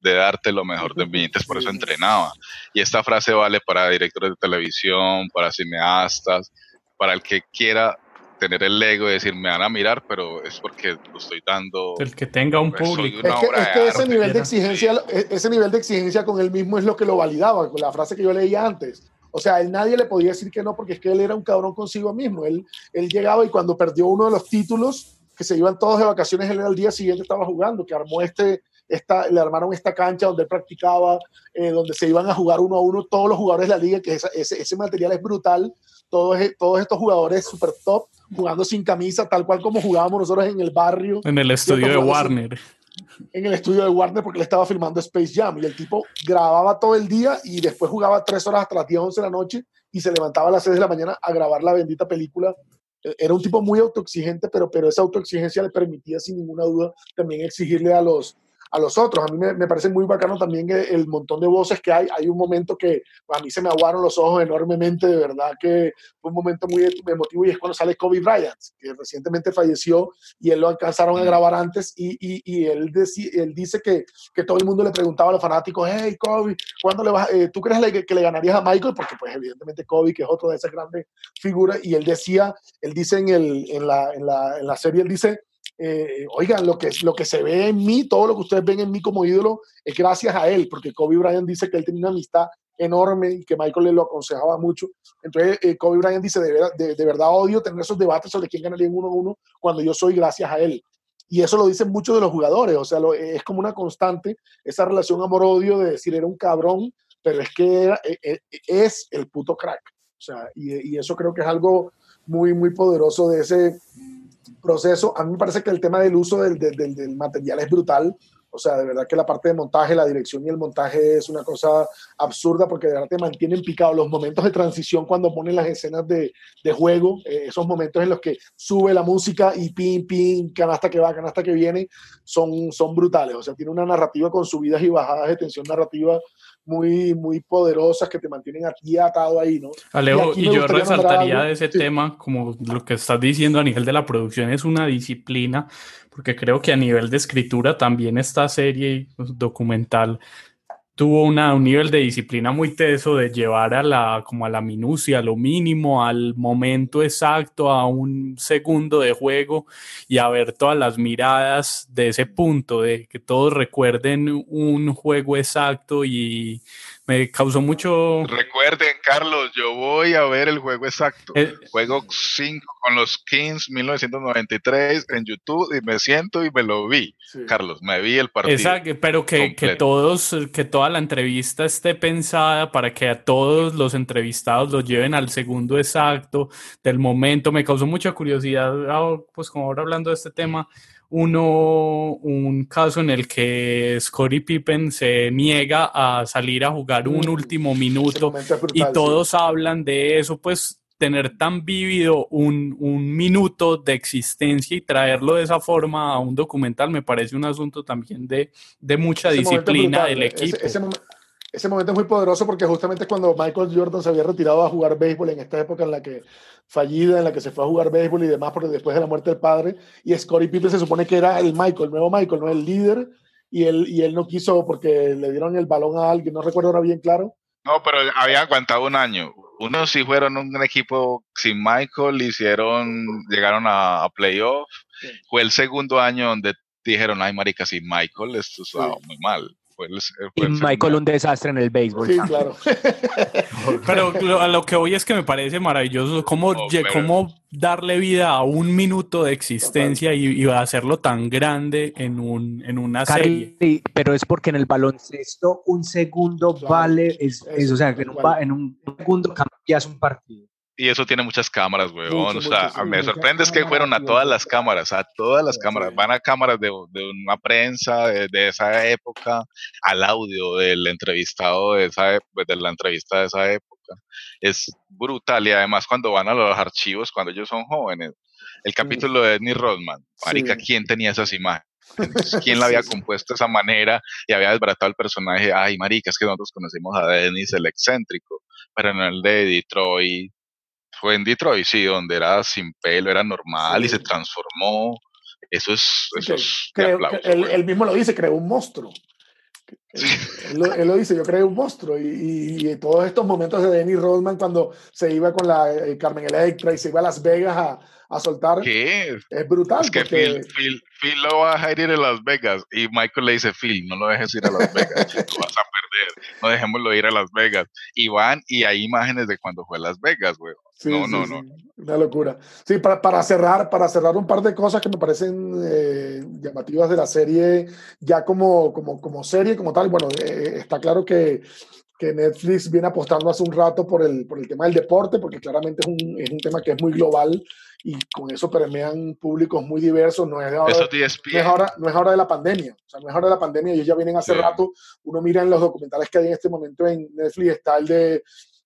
de darte lo mejor de mí. Entonces, por eso entrenaba. Y esta frase vale para directores de televisión, para cineastas, para el que quiera tener el ego de decir, me van a mirar, pero es porque lo estoy dando. El que tenga un público. una Es que, es que ese arte. nivel de exigencia, e- ese nivel de exigencia con él mismo es lo que lo validaba, con la frase que yo leía antes. O sea, él nadie le podía decir que no, porque es que él era un cabrón consigo mismo. Él, él llegaba y cuando perdió uno de los títulos, que se iban todos de vacaciones, él al día siguiente estaba jugando, que armó este, esta, le armaron esta cancha donde él practicaba, eh, donde se iban a jugar uno a uno todos los jugadores de la liga, que esa- ese, ese material es brutal. Todos, todos estos jugadores super top, jugando sin camisa, tal cual como jugábamos nosotros en el barrio En el estudio de sin- Warner. en el estudio de Warner porque le estaba filmando Space Jam y el tipo grababa todo el día y después jugaba tres horas hasta las 10, 11 de la noche y se levantaba a las 6 de la mañana a grabar la bendita película. Eh, Era un tipo muy autoexigente, pero, pero esa autoexigencia le permitía sin ninguna duda también exigirle a los, a los otros. A mí me, me parece muy bacano también el, montón de voces que hay. Hay un momento que a mí se me aguaron los ojos enormemente, de verdad que fue un momento muy emotivo y es cuando sale Kobe Bryant, que recientemente falleció y él lo alcanzaron a grabar antes y, y, y él, deci- él dice que, que todo el mundo le preguntaba a los fanáticos, hey Kobe, ¿cuándo le vas, eh, ¿tú crees le- que le ganarías a Michael? Porque pues evidentemente Kobe, que es otro de esas grandes figuras, y él decía, él dice en, el, en, la, en, la, en la serie, él dice, eh, oigan, lo que, lo que se ve en mí, todo lo que ustedes ven en mí como ídolo, es gracias a él, porque Kobe Bryant dice que él tenía una amistad enorme y que Michael le lo aconsejaba mucho. Entonces, eh, Kobe Bryant dice, de, ver- de, verdad odio tener esos debates sobre quién ganaría en uno a uno cuando yo soy gracias a él. Y eso lo dicen muchos de los jugadores, o sea, lo- es como una constante, esa relación amor-odio de decir, era un cabrón, pero es que eh, eh, es el puto crack. O sea, y eso creo que es algo muy, muy poderoso de ese proceso. A mí me parece que el tema del uso del, del- del- material es brutal. O sea, de verdad que la parte de montaje, la dirección y el montaje es una cosa absurda porque de verdad te mantienen picado. Los momentos de transición cuando ponen las escenas de, de juego, eh, esos momentos en los que sube la música y pin, pin, canasta que va, canasta que viene, son, son brutales. O sea, tiene una narrativa con subidas y bajadas de tensión narrativa muy, muy poderosas que te mantienen a ti atado ahí, ¿no? Alejo, aquí y, me yo resaltaría de ese sí. tema, como lo que estás diciendo a nivel de la producción, es una disciplina, porque creo que a nivel de escritura también esta serie documental tuvo un nivel de disciplina muy teso de llevar a la, como a la minucia, a lo mínimo, al momento exacto, a un segundo de juego y a ver todas las miradas de ese punto, de que todos recuerden un juego exacto y me causó mucho... Recuerden, Carlos, yo voy a ver el juego exacto. Eh, Juego 5 con los Kings 1993 en YouTube y me siento y me lo vi. Carlos, me vi el partido. Exacto, pero que, que todos, que toda la entrevista esté pensada para que a todos los entrevistados los lleven al segundo exacto del momento. Me causó mucha curiosidad, ah, pues como ahora hablando de este tema, uno, un caso en el que Scottie Pippen se niega a salir a jugar un último minuto brutal, y sí. todos hablan de eso, pues tener tan vívido un, un minuto de existencia y traerlo de esa forma a un documental me parece un asunto también de, de mucha Ese disciplina brutal, del equipo. Ese, ese momento es muy poderoso porque justamente es cuando Michael Jordan se había retirado a jugar béisbol en esta época en la que fallida, en la que se fue a jugar béisbol y demás, porque después de la muerte del padre, y Scottie Pippen se supone que era el Michael, el nuevo Michael, no el líder, y él, y él no quiso porque le dieron el balón a alguien, no recuerdo ahora bien claro. No, pero había aguantado un año. Unos sí fueron un equipo sin Michael, hicieron, llegaron a, a playoff. Fue el segundo año donde dijeron, ay, marica, sin Michael, esto estaba muy mal. Fue el- fue Y el Michael un desastre en el béisbol. Sí, claro. Pero lo- a lo que hoy es que me parece maravilloso cómo, pero- cómo darle vida a un minuto de existencia y, y hacerlo tan grande en, un, en una serie. Pero es porque en el baloncesto un segundo vale, es, es, o sea, en un, ba- en un segundo cambias un partido. Y eso tiene muchas cámaras, weón. Mucho, o sea, mucho, me sorprende es que fueron a todas las cámaras, a todas las cámaras. Van a cámaras de, de una prensa de, de esa época, al audio del entrevistado de esa ep- de la entrevista de esa época. Es brutal. Y además cuando van a los archivos, cuando ellos son jóvenes, el capítulo de Edney Rodman, marica, Sí. ¿quién tenía esas imágenes? Entonces, ¿Quién la había Sí, compuesto de esa manera y había desbaratado el personaje? Ay, marica, es que nosotros conocimos a Dennis, el excéntrico, pero en el de Detroit fue en Detroit, sí, donde era sin pelo, era normal y se transformó. Eso es, eso es Creo- aplauso, él, él mismo lo dice, creó un monstruo. Él, él lo, él lo dice, yo creé un monstruo. Y, y- y todos estos momentos de Denny Rodman cuando se iba con la eh, Carmen Electra y se iba a Las Vegas a, a soltar, ¿Qué? es brutal. Es que porque- Phil, Phil, Phil lo va a dejar ir a Las Vegas y Michael le dice, Phil, no lo dejes ir a Las Vegas, chico, vas a perder, no dejémoslo ir a Las Vegas. Y van y hay imágenes de cuando fue a Las Vegas, güey. Sí, no, sí, no, sí, no. Una locura. Sí, para, para cerrar, para cerrar un par de cosas que me parecen eh, llamativas de la serie, ya como, como, como serie, como tal, bueno, eh, está claro que, que Netflix viene apostando hace un rato por el, por el tema del deporte, porque claramente es un, es un tema que es muy global y con eso permean públicos muy diversos. No es, de ahora, es no es ahora, no es ahora de la pandemia, o sea, no es ahora de la pandemia, ellos ya vienen hace Sí. rato. Uno mira en los documentales que hay en este momento en Netflix, está el de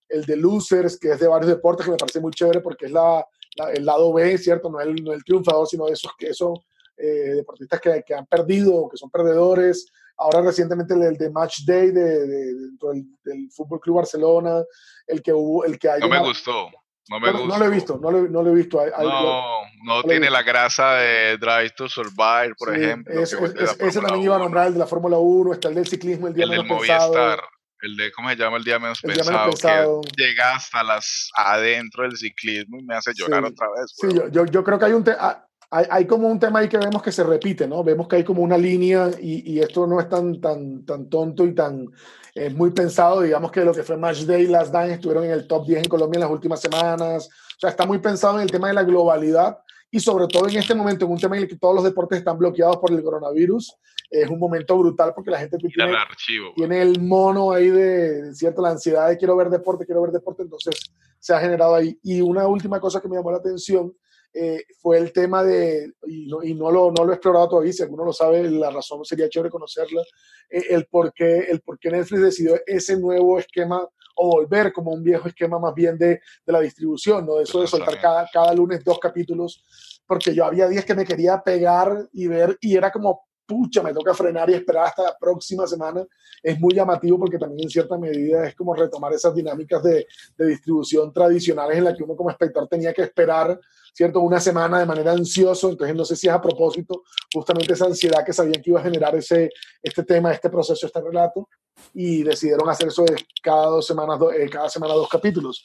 el de Losers, que es de varios deportes, que me parece muy chévere porque es la, la- el lado B, ¿cierto? No el, no el triunfador, sino de esos, que esos eh, deportistas que, que han perdido o que son perdedores. Ahora recientemente el, el de Match Day de, de- dentro del, del Fútbol Club Barcelona, el que hubo, el que hay. No me gustó, no me No, gustó. no lo he visto, no lo, no lo he visto. Hay- hay- No, no lo tiene vi. la grasa de Drive to Survive, por sí, ejemplo. es- es- es- ese también iba a 1, nombrar el de la Fórmula 1, está el del ciclismo, el día el del menos pensado. Movistar, el de, ¿cómo se llama? El día menos El día pensado, menos pensado. que llega hasta las adentro del ciclismo y me hace llorar Sí. otra vez. Sí, yo, yo, yo creo que hay un te- ah, hay, hay como un tema ahí que vemos que se repite, ¿no? Vemos que hay como una línea y, y esto no es tan, tan, tan tonto y tan eh, muy pensado. Digamos que lo que fue Match Day, Last Dance estuvieron en el top 10 en Colombia en las últimas semanas. O sea, está muy pensado en el tema de la globalidad y sobre todo en este momento, en un tema en el que todos los deportes están bloqueados por el coronavirus. Es un momento brutal porque la gente tiene, al archivo. tiene el mono ahí de cierto, la ansiedad de quiero ver deporte, quiero ver deporte, entonces se ha generado ahí. Y una última cosa que me llamó la atención eh, fue el tema de, y no, y no, lo, no lo he explorado todavía, si alguno lo sabe, la razón sería chévere conocerla, eh, el, por qué, el por qué Netflix decidió ese nuevo esquema o volver como un viejo esquema más bien de, de la distribución, ¿no? Eso de soltar cada, cada lunes dos capítulos, porque yo había días que me quería pegar y ver y era como, pucha, me toca frenar y esperar hasta la próxima semana. Es muy llamativo porque también en cierta medida es como retomar esas dinámicas de, de distribución tradicionales en la que uno como espectador tenía que esperar, ¿cierto? Una semana de manera ansioso, entonces no sé si es a propósito justamente esa ansiedad que sabían que iba a generar ese, este tema, este proceso, este relato, y decidieron hacer eso de cada dos semanas, do- eh, cada semana dos capítulos.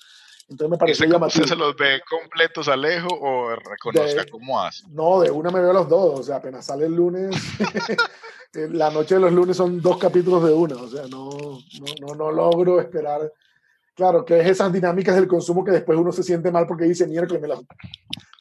Entonces me ¿Y pareció usted, llamativo. se los ve completos, Alejo, o reconozca De- cómo hace? No, de una me veo los dos, o sea, apenas sale el lunes, eh, la noche de los lunes son dos capítulos de una, o sea, no, no, no, no logro esperar. Claro, que es esas dinámicas del consumo que después uno se siente mal porque dice, miércoles, me los,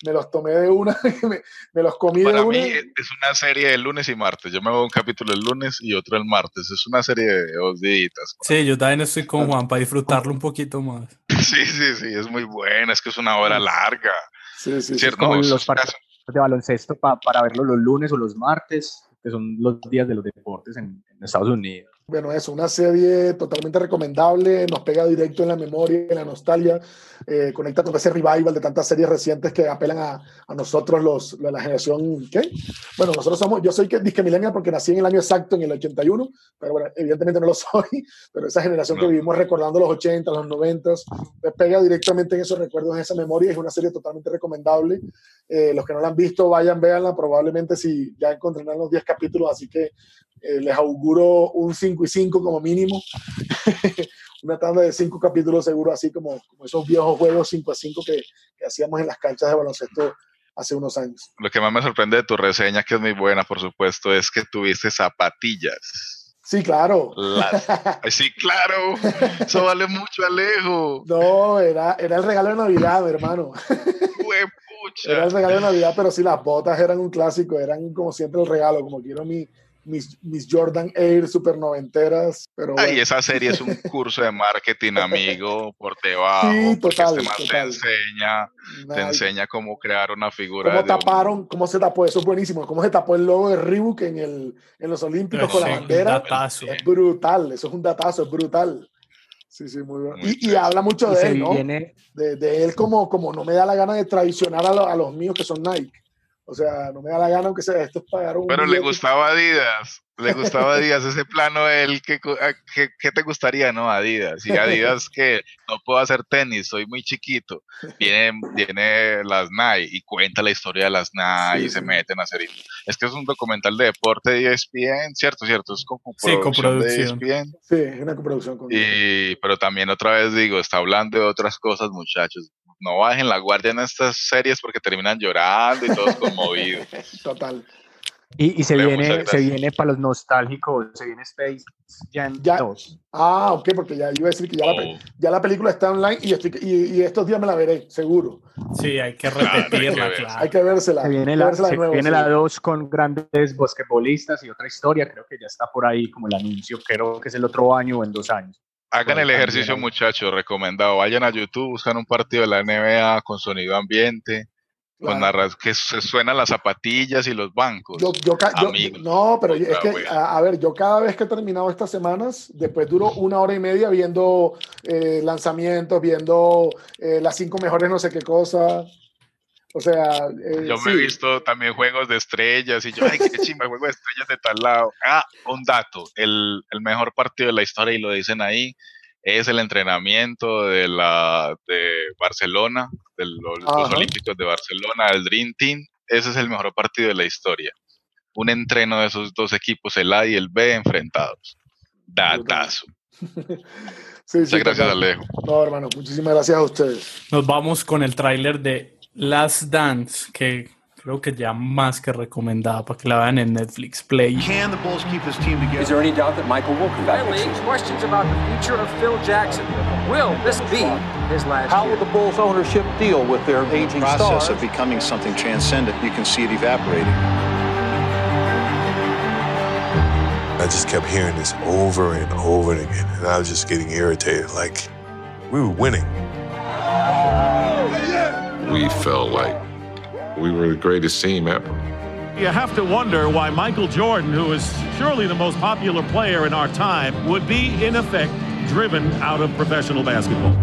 me los tomé de una, me, me los comí de Para una. mí es una serie de lunes y martes. Yo me veo un capítulo el lunes y otro el martes. Es una serie de dos días. Sí, yo también estoy con Juan para disfrutarlo un poquito más. Sí, sí, sí, es muy buena. Es que es una hora larga. Sí, sí, ¿Cierto? como No, eso los partidos de baloncesto pa- para verlo los lunes o los martes, que son los días de los deportes en, en Estados Unidos. Bueno, es una serie totalmente recomendable, nos pega directo en la memoria, en la nostalgia, eh, conecta con ese revival de tantas series recientes que apelan a, a nosotros, los, la, la generación, ¿qué? Bueno, nosotros somos, yo soy que, disque millennial porque nací en el año exacto, en el 81, pero bueno, evidentemente no lo soy, pero esa generación que vivimos recordando los 80, los 90, me pega directamente en esos recuerdos, en esa memoria, es una serie totalmente recomendable. Eh, los que no la han visto, vayan, véanla, probablemente si ya encontrarán los 10 capítulos, así que eh, les auguro un 5 y 5 como mínimo. Una tanda de 5 capítulos seguro, así como, como esos viejos juegos 5 a 5 que, que hacíamos en las canchas de baloncesto hace unos años. Lo que más me sorprende de tu reseña, que es muy buena, por supuesto, es que tuviste zapatillas. Sí, claro. Las- sí, claro. Eso vale mucho, Alejo. No, era, era el regalo de Navidad, mi hermano. Era el regalo de Navidad, pero sí, las botas eran un clásico, eran como siempre el regalo, como quiero mi, mis, mis Jordan Air super noventeras. Pero Ay, bueno. esa serie es un curso de marketing, amigo, por debajo. Sí, total, este man te total. enseña, te enseña cómo crear una figura ¿Cómo de un- taparon? ¿Cómo se tapó? Eso es buenísimo. ¿Cómo se tapó el logo de Reebok en, el, en los Olímpicos con la Sí, un bandera? datazo. Es brutal, eso es un datazo, es brutal. Sí, sí, muy bueno. Y, y habla mucho Y de él, ¿no? viene- De, de él como, como no me da la gana de traicionar a, lo- a los míos que son Nike. O sea, no me da la gana aunque sea esto es pagar un Pero le gustaba Adidas. Le gustaba Adidas ese plano él, ¿qué, co- a- qué, qué te gustaría, no? Adidas. Y Adidas que no puedo hacer tenis, soy muy chiquito. Viene, viene las Nike y cuenta la historia de las Nike y se meten a hacer. Es que es un documental de deporte de E ESPN, ¿cierto? ¿Cierto? Es como Sí, coproducción. de E ESPN. Sí, es una coproducción con Y, pero también otra vez digo, está hablando de otras cosas, muchachos. No bajen la guardia en estas series porque terminan llorando y todos conmovidos. Total. Y, y se Leo, viene, se viene para los nostálgicos, se viene Space Jam Ya. 2. Ah, ok, porque ya iba a decir que ya, la, Oh. ya la película está online y, estoy, y, y estos días me la veré, seguro. Sí, hay que Claro, hay que repetirla, claro. Hay que vérsela. Se viene la, vérsela de se nuevo, viene sí. la 2 con grandes basquetbolistas y otra historia, creo que ya está por ahí como el anuncio, creo que es el otro año o en dos años. Hagan el ejercicio, muchachos, recomendado. Vayan a YouTube, buscan un partido de la NBA con sonido ambiente, con narras que se suenan las zapatillas y los bancos. Yo, no, pero es que, a, a ver, yo cada vez que he terminado estas semanas, después duro una hora y media viendo eh, lanzamientos, viendo eh, las cinco mejores no sé qué cosa. O sea, eh, Yo me he visto también juegos de estrellas y yo, ay, qué chimba, juego de estrellas de tal lado. Ah, un dato, el, el mejor partido de la historia, y lo dicen ahí, es el entrenamiento de la de Barcelona, de lo- los. Olímpicos de Barcelona, el Dream Team. Ese es el mejor partido de la historia. Un entreno de esos dos equipos, el A y el B, enfrentados. Datazo. Sí, sí, Muchas gracias. Alejo. No, hermano, muchísimas gracias a ustedes. Nos vamos con el tráiler de Last Dance, que creo que ya más que recomendada para que la vean en Netflix Play. Can the Bulls keep this team together? Is there any doubt that Michael will come back next Finally, questions about the future of Phil Jackson. Will this be his last How year? will the Bulls ownership deal with their aging process stars? of becoming something transcendent, you can see it evaporating. I just kept hearing this over and over again, and I was just getting irritated. Like, we were winning. We felt like we were the greatest team ever. You have to wonder why Michael Jordan, who is surely the most popular player in our time, would be, in effect, driven out of professional basketball.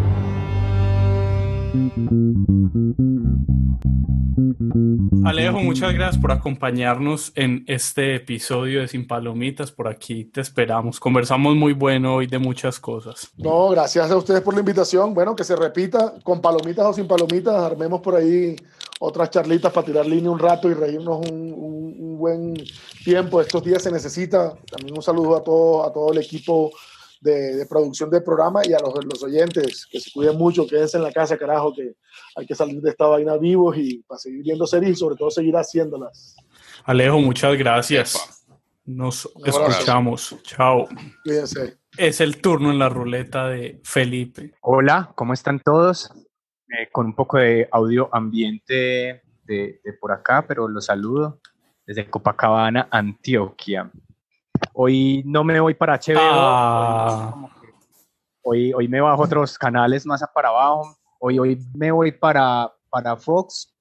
Alejo, muchas gracias por acompañarnos en este episodio de Sin Palomitas. Por aquí te esperamos. Conversamos muy bueno hoy de muchas cosas. No, gracias a ustedes por la invitación. Bueno, que se repita con palomitas o sin palomitas. Armemos por ahí otras charlitas para tirar línea un rato y reírnos un, un- un buen tiempo. Estos días se necesita. También un saludo a todo, a todo el equipo de, de producción del programa y a los, los oyentes. Que se cuiden mucho, quédense en la casa, carajo, que hay que salir de esta vaina vivos y para seguir viendo series y sobre todo seguir haciéndolas. Alejo, muchas gracias. Nos escuchamos. Chao. Cuídense. Es el turno en la ruleta de Felipe. Hola, ¿cómo están todos? Eh, con un poco de audio ambiente de, de por acá, pero los saludo desde Copacabana, Antioquia. Hoy no me voy para HBO, Ah. hoy, hoy, me bajo otros canales más para abajo. Hoy, hoy me voy para, para Fox,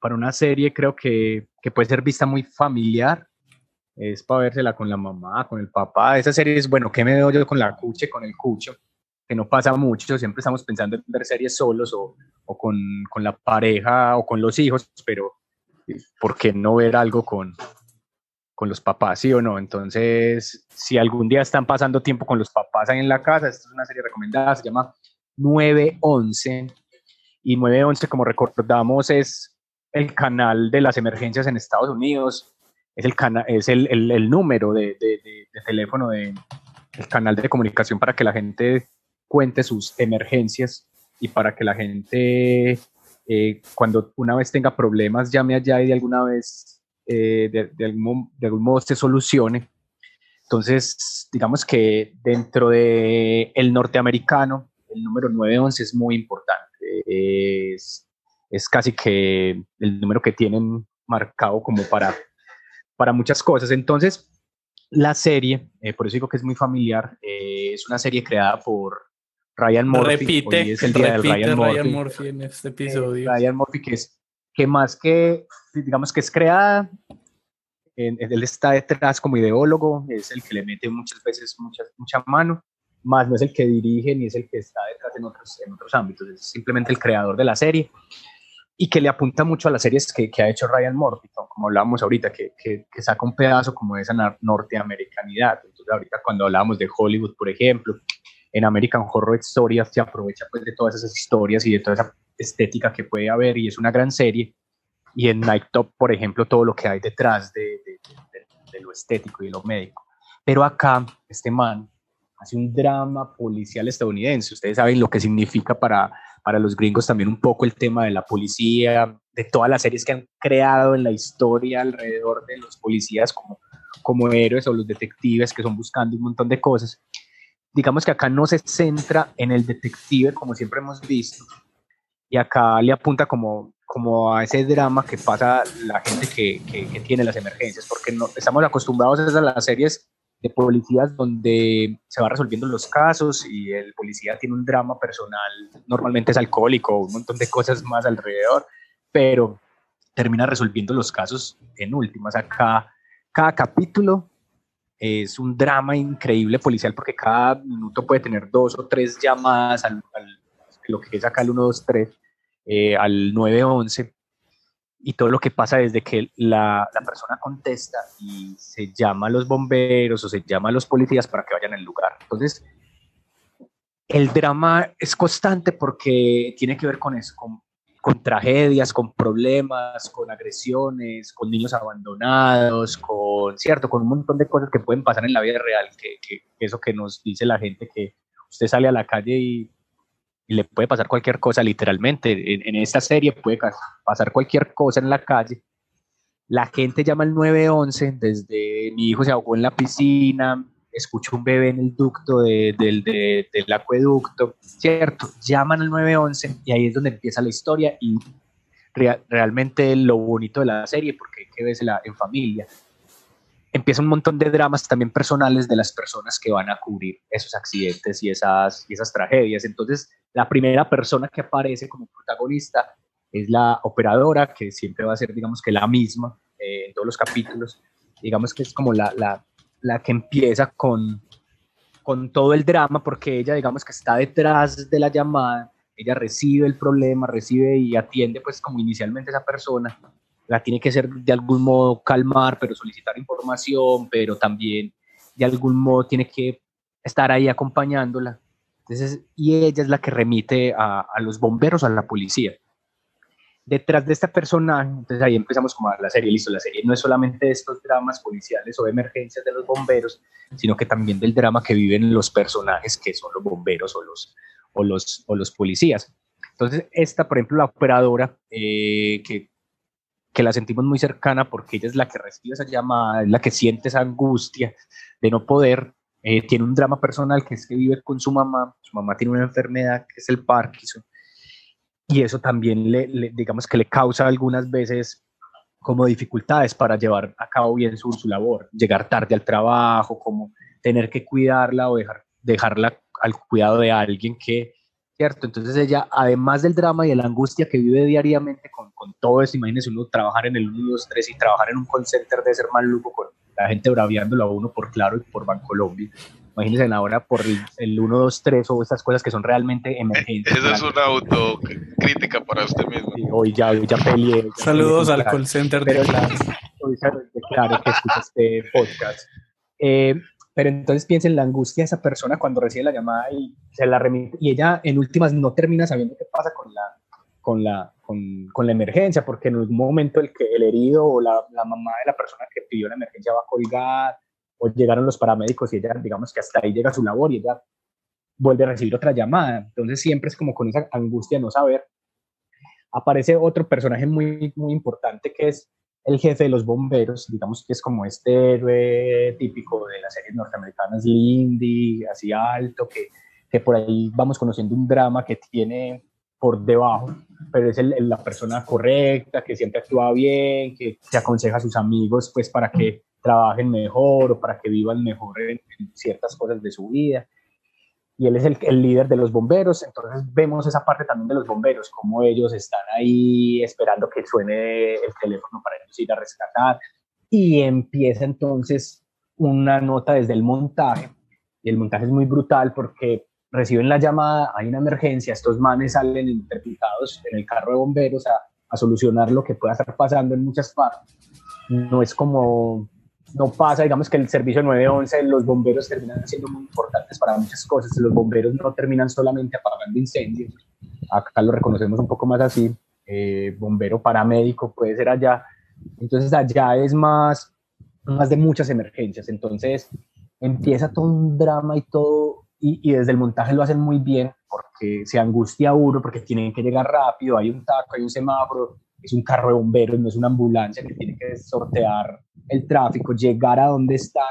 para una serie creo que, que puede ser vista muy familiar. Es para vérsela con la mamá, con el papá. Esa serie es, bueno, ¿qué me veo yo con la cuche, con el cucho? que no pasa mucho, siempre estamos pensando en ver series solos o, o con, con la pareja o con los hijos, pero ¿por qué no ver algo con, con los papás, sí o no? Entonces, si algún día están pasando tiempo con los papás ahí en la casa, esta es una serie recomendada, se llama 911, y 911, como recordamos, es el canal de las emergencias en Estados Unidos, es el, cana es el, el, número de, de, de, de teléfono de, el canal de comunicación para que la gente cuente sus emergencias y para que la gente eh, cuando una vez tenga problemas llame allá y de alguna vez eh, de, de, algún, de, algún, modo se solucione. Entonces, digamos que dentro de el norteamericano, el número 911 es muy importante. Es, es casi que el número que tienen marcado como para, para muchas cosas. Entonces, la serie, eh, por eso digo que es muy familiar, eh, es una serie creada por Ryan Murphy. Repite, Hoy es el día repite del Ryan Murphy. Ryan Murphy en este episodio. Eh, Ryan Murphy, que es que más que, digamos que es creada, él está detrás como ideólogo, es el que le mete muchas veces mucha, mucha mano, más no es el que dirige ni es el que está detrás en otros, en otros ámbitos, es simplemente el creador de la serie. y que le apunta mucho a las series que, que ha hecho Ryan Murphy, como hablábamos ahorita, que, que, que, saca un pedazo como de esa norteamericanidad. Entonces, ahorita cuando hablábamos de Hollywood, por ejemplo, en American Horror Story se aprovecha pues de todas esas historias y de toda esa estética que puede haber y es una gran serie. Y en Night Top, por ejemplo, todo lo que hay detrás de, lo estético y lo médico. Pero acá, este man hace un drama policial estadounidense. Ustedes saben lo que significa para, para los gringos también un poco el tema de la policía, de todas las series que han creado en la historia alrededor de los policías como, como héroes o los detectives que son buscando un montón de cosas. Digamos que acá no se centra en el detective como siempre hemos visto y acá le apunta como, como a ese drama que pasa la gente que, que, tiene las emergencias, porque no, estamos acostumbrados a las series de policías donde se va resolviendo los casos y el policía tiene un drama personal, normalmente es alcohólico, un montón de cosas más alrededor, pero termina resolviendo los casos en últimas. Acá, cada capítulo es un drama increíble policial porque cada minuto puede tener dos o tres llamadas al, lo que es acá el 123, eh, al 911 y todo lo que pasa desde que la, la, persona contesta y se llama a los bomberos o se llama a los policías para que vayan al lugar. Entonces, el drama es constante porque tiene que ver con eso, con, con tragedias, con problemas, con agresiones, con niños abandonados, con, cierto, con un montón de cosas que pueden pasar en la vida real, que, que eso que nos dice la gente, que usted sale a la calle y y le puede pasar cualquier cosa literalmente. En, esta serie puede pasar cualquier cosa en la calle. La gente llama al 911 desde mi hijo se ahogó en la piscina, escucho un bebé en el ducto del acueducto, ¿cierto? Llaman al 911 y ahí es donde empieza la historia y realmente lo bonito de la serie, porque hay que verla en familia, empieza un montón de dramas también personales de las personas que van a cubrir esos accidentes y esas, y esas tragedias. Entonces, la primera persona que aparece como protagonista es la operadora, que siempre va a ser, digamos que la misma eh, en todos los capítulos. Digamos que es como la, la, la que empieza con, con todo el drama, porque ella, digamos que está detrás de la llamada, ella recibe el problema, recibe y atiende pues como inicialmente esa persona, la tiene que ser de algún modo calmar, pero solicitar información, pero también de algún modo tiene que estar ahí acompañándola. Entonces, y ella es la que remite a, a los bomberos, a la policía. Detrás de esta persona, entonces ahí empezamos como a la serie, listo, la serie no es solamente de estos dramas policiales o emergencias de los bomberos, sino que también del drama que viven los personajes que son los bomberos o los, o los, o los policías. Entonces, esta, por ejemplo, la operadora, eh, que que la sentimos muy cercana porque ella es la que recibe esa llamada, es la que siente esa angustia de no poder. Eh, tiene un drama personal que es que vive con su mamá, su mamá tiene una enfermedad que es el Parkinson, y eso también le, digamos que le causa algunas veces como dificultades para llevar a cabo bien su, su labor, llegar tarde al trabajo, como tener que cuidarla o dejar, dejarla al cuidado de alguien que, ¿cierto? Entonces ella, además del drama y de la angustia que vive diariamente con, con todo eso, imagínese uno trabajar en el 1, 2, 3 y trabajar en un call center de ser maluco con la gente braviándolo a uno por Claro y por Bancolombia. Imagínense ahora por el, el 1, 2, 3 o estas cosas que son realmente emergentes. Esa es una autocrítica para usted mismo. hoy ya, hoy ya peleé. Saludos al call center de Claro. Claro que escucha este podcast. Eh, pero entonces piensa en la angustia de esa persona cuando recibe la llamada y se la remite, y ella en últimas no termina sabiendo qué pasa con la, con la, con, con la emergencia, porque en algún momento el, que, el herido o la, la, mamá de la persona que pidió la emergencia va a colgar, o llegaron los paramédicos y ella, digamos que hasta ahí llega su labor y ella vuelve a recibir otra llamada. Entonces siempre es como con esa angustia de no saber. Aparece otro personaje muy, muy importante que es el jefe de los bomberos, digamos que es como este héroe típico de las series norteamericanas, Lindy, así alto, que, que por ahí vamos conociendo un drama que tiene por debajo, pero es el, la persona correcta, que siempre actúa bien, que se aconseja a sus amigos pues para que trabajen mejor o para que vivan mejor en, ciertas cosas de su vida. Y él es el, el, líder de los bomberos, entonces vemos esa parte también de los bomberos, como ellos están ahí esperando que suene el teléfono para ellos ir a rescatar, y empieza entonces una nota desde el montaje, y el montaje es muy brutal porque reciben la llamada, hay una emergencia, estos manes salen interpretados en el carro de bomberos a, a solucionar lo que pueda estar pasando en muchas partes. No es como, no pasa, digamos que el servicio 911, los bomberos terminan siendo muy importantes para muchas cosas. Los bomberos no terminan solamente apagando incendios. Acá lo reconocemos un poco más así. Eh, bombero paramédico puede ser allá. Entonces allá es más, más de muchas emergencias. Entonces empieza todo un drama y todo, y, y desde el montaje lo hacen muy bien porque se angustia uno, porque tienen que llegar rápido, hay un taco, hay un semáforo, es un carro de bomberos, no es una ambulancia que tiene que sortear el tráfico, llegar a donde están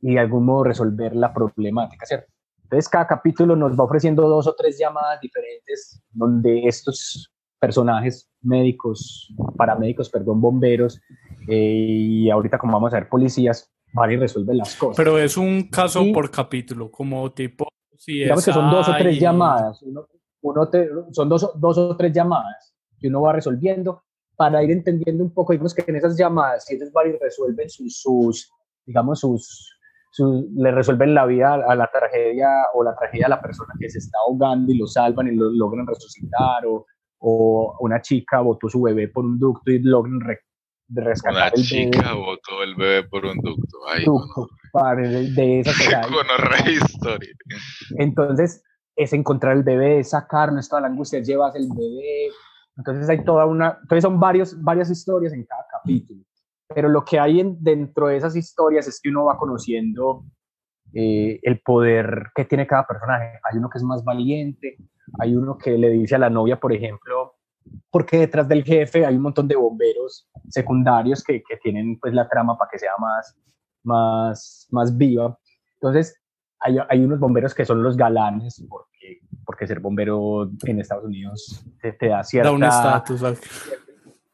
y de algún modo resolver la problemática, ¿cierto? Entonces cada capítulo nos va ofreciendo dos o tres llamadas diferentes donde estos personajes médicos, paramédicos, perdón, bomberos eh, y ahorita como vamos a ver policías, van y resuelven las cosas. Pero es un caso y, por capítulo, como tipo... Si digamos que son dos o tres y... llamadas, uno, uno te, son dos, dos o tres llamadas que uno va resolviendo para ir entendiendo un poco, digamos que en esas llamadas, si ellos van y resuelven sus, sus digamos, sus, sus, le resuelven la vida a la tragedia o la tragedia a la persona que se está ahogando y lo salvan y lo logran resucitar, o, o una chica botó su bebé por un ducto y logran re, rescatar una el chica bebé. botó el bebé por un ducto. Ay, ducto, padre, de, de esa historia. Entonces, es encontrar el bebé, es sacarlo, es toda la angustia, llevas el bebé, entonces hay toda una, entonces son varios, varias historias en cada capítulo, pero lo que hay en, dentro de esas historias es que uno va conociendo eh, el poder que tiene cada personaje. Hay uno que es más valiente, hay uno que le dice a la novia, por ejemplo, porque detrás del jefe hay un montón de bomberos secundarios que, que tienen pues la trama para que sea más, más, más viva. Entonces hay, hay unos bomberos que son los galanes, porque porque ser bombero en Estados Unidos te, te da cierta... Da un estatus.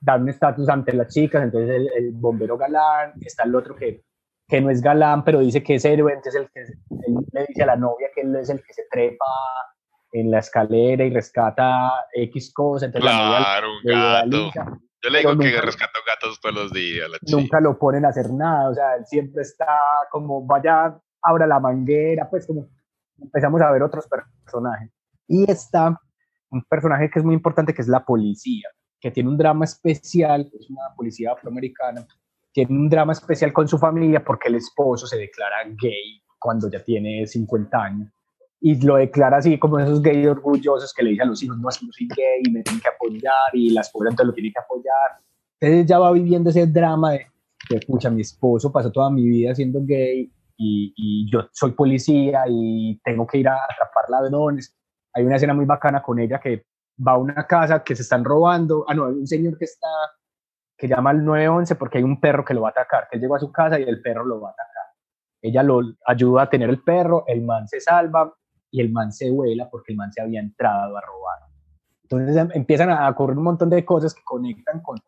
Da un estatus ante las chicas, entonces el, el, bombero galán, está el otro que, que no es galán, pero dice que es héroe, entonces el que él le dice a la novia que él es el que se trepa en la escalera y rescata X cosas. Entonces claro, la un gato. Yo le digo que rescato gatos todos los días. La nunca lo ponen a hacer nada, o sea, él siempre está como, vaya, abra la manguera, pues como empezamos a ver otros personajes. Y está un personaje que es muy importante, que es la policía, que tiene un drama especial, es una policía afroamericana, tiene un drama especial con su familia porque el esposo se declara gay cuando ya tiene 50 años. Y lo declara así como esos gays orgullosos que le dicen a los hijos, no, es que yo soy gay, me tienen que apoyar, y la esposa entonces lo tiene que apoyar. Entonces ya va viviendo ese drama de, pucha, mi esposo pasó toda mi vida siendo gay, y, y, yo soy policía y tengo que ir a atrapar ladrones. Hay una escena muy bacana con ella que va a una casa que se están robando. Ah, no, hay un señor que está, que llama al 911 porque hay un perro que lo va a atacar. Que él llegó a su casa y el perro lo va a atacar. Ella lo ayuda a tener el perro, el man se salva y el man se vuela porque el man se había entrado a robar. Entonces em, empiezan a ocurrir un montón de cosas que conectan con,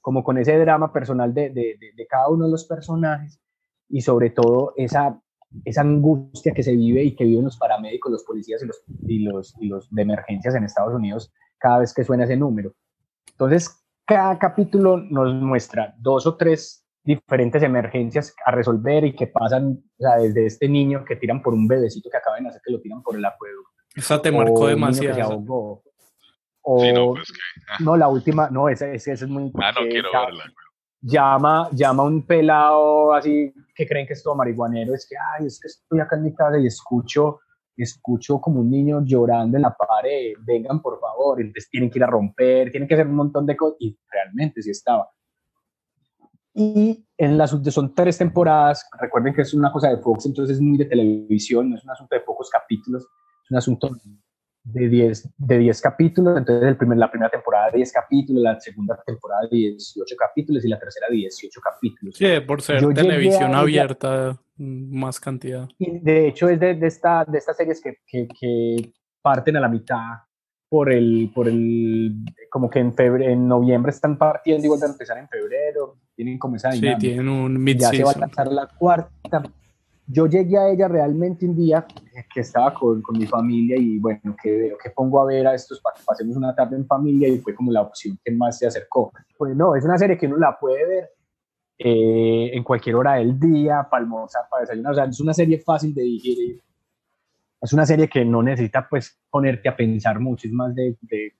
como con ese drama personal de, de, de, de cada uno de los personajes y sobre todo esa, esa angustia que se vive y que viven los paramédicos, los policías y los, y los, y los de emergencias en Estados Unidos cada vez que suena ese número. Entonces, cada capítulo nos muestra dos o tres diferentes emergencias a resolver y que pasan, o sea, desde este niño que tiran por un bebecito que acaba de nacer, que lo tiran por el acueducto. Esa te marcó demasiado. O, sí, no, pues que, ah. no, la última, no, esa, esa, es muy... Ah, no quiero ya, verla llama, llama a un pelado así que creen que es todo marihuanero, es que, ay, es que estoy acá en mi casa y escucho, escucho como un niño llorando en la pared, vengan por favor, entonces tienen que ir a romper, tienen que hacer un montón de cosas, y realmente sí estaba. Y en las son tres temporadas, recuerden que es una cosa de Fox, entonces es muy de televisión, no es un asunto de pocos capítulos, es un asunto de 10 de diez capítulos, entonces el primer, la primera temporada 10 capítulos, la segunda temporada 18 capítulos y la tercera 18 capítulos. Sí, por ser Yo televisión abierta, más cantidad. Y de hecho es de, de, esta, de estas series que, que, que, parten a la mitad por el, por el, como que en, febrero, en noviembre están partiendo y vuelven a empezar en febrero, tienen como esa dinámica. Sí, tienen un mid Ya se va a lanzar la cuarta, yo llegué a ella realmente un día que estaba con, con mi familia y bueno, que, que pongo a ver a estos para que pasemos una tarde en familia y fue como la opción que más se acercó. Pues no, es una serie que uno la puede ver eh, en cualquier hora del día, para almorzar, para desayunar, o sea, es una serie fácil de digerir. Es una serie que no necesita pues ponerte a pensar mucho, es más de, de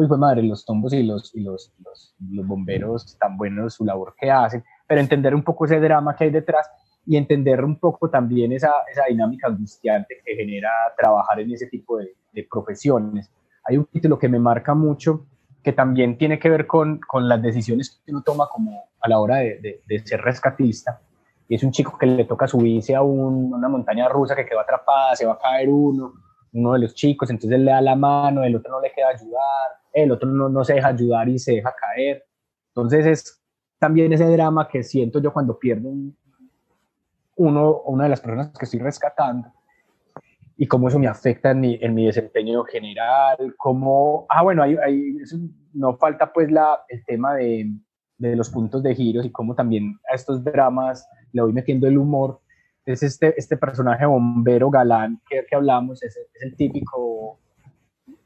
uy, pues madre, los tombos y los, y los, los, los bomberos tan buenos su labor que hacen, pero entender un poco ese drama que hay detrás y entender un poco también esa, esa dinámica angustiante que genera trabajar en ese tipo de, de, profesiones. Hay un título que me marca mucho que también tiene que ver con, con las decisiones que uno toma como a la hora de, de, de ser rescatista. Y es un chico que le toca subirse a un, una montaña rusa que quedó atrapada, se va a caer uno, uno de los chicos, entonces le da la mano, el otro no le queda ayudar, el otro no, no se deja ayudar y se deja caer. Entonces es también ese drama que siento yo cuando pierdo un, uno una de las personas que estoy rescatando y cómo eso me afecta en mi, en mi desempeño general, cómo, ah, bueno, hay, hay, no falta pues la, el tema de, de los puntos de giros y cómo también a estos dramas le voy metiendo el humor. Es este, este personaje bombero galán que, que hablamos, es el típico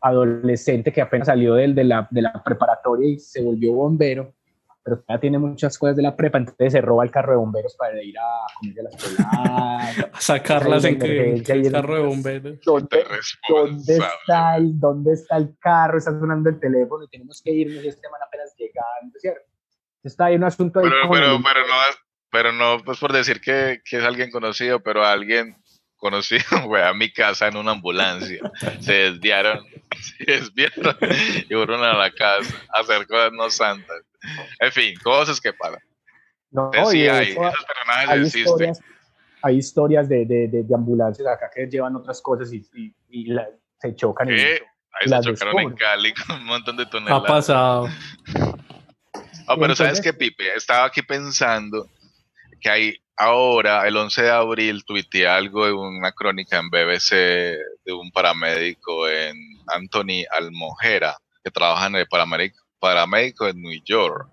adolescente que apenas salió del, de, la, de la preparatoria y se volvió bombero, pero ya tiene muchas cosas de la prepa, entonces se roba el carro de bomberos para ir a comerse las peladas, a sacarlas en que, el carro de bomberos. ¿Dónde, ¿dónde, está el, ¿Dónde está el carro? Está sonando el teléfono y tenemos que irnos y este man apenas llegando, ¿cierto? Está ahí un asunto pero, pero, pero, no, pero no, pues por decir que, que es alguien conocido, pero alguien conocido fue a mi casa en una ambulancia. Se desviaron, se desviaron y fueron a la casa a hacer cosas no santas. En fin, cosas que pasan. No, sí, hay, eso, esos personajes hay existen. historias, hay historias de, de, de, de, ambulancias acá que llevan otras cosas y, y, y la, se chocan. ¿Qué? Y, Ahí se chocaron en Cali con un montón de toneladas. Ha pasado. Oh, pero ¿sabes qué, Pipe? Estaba aquí pensando que hay ahora, el 11 de abril, tuiteé algo de una crónica en BBC de un paramédico en Anthony Almojera, que trabaja en el paramédico, paramédico en New York.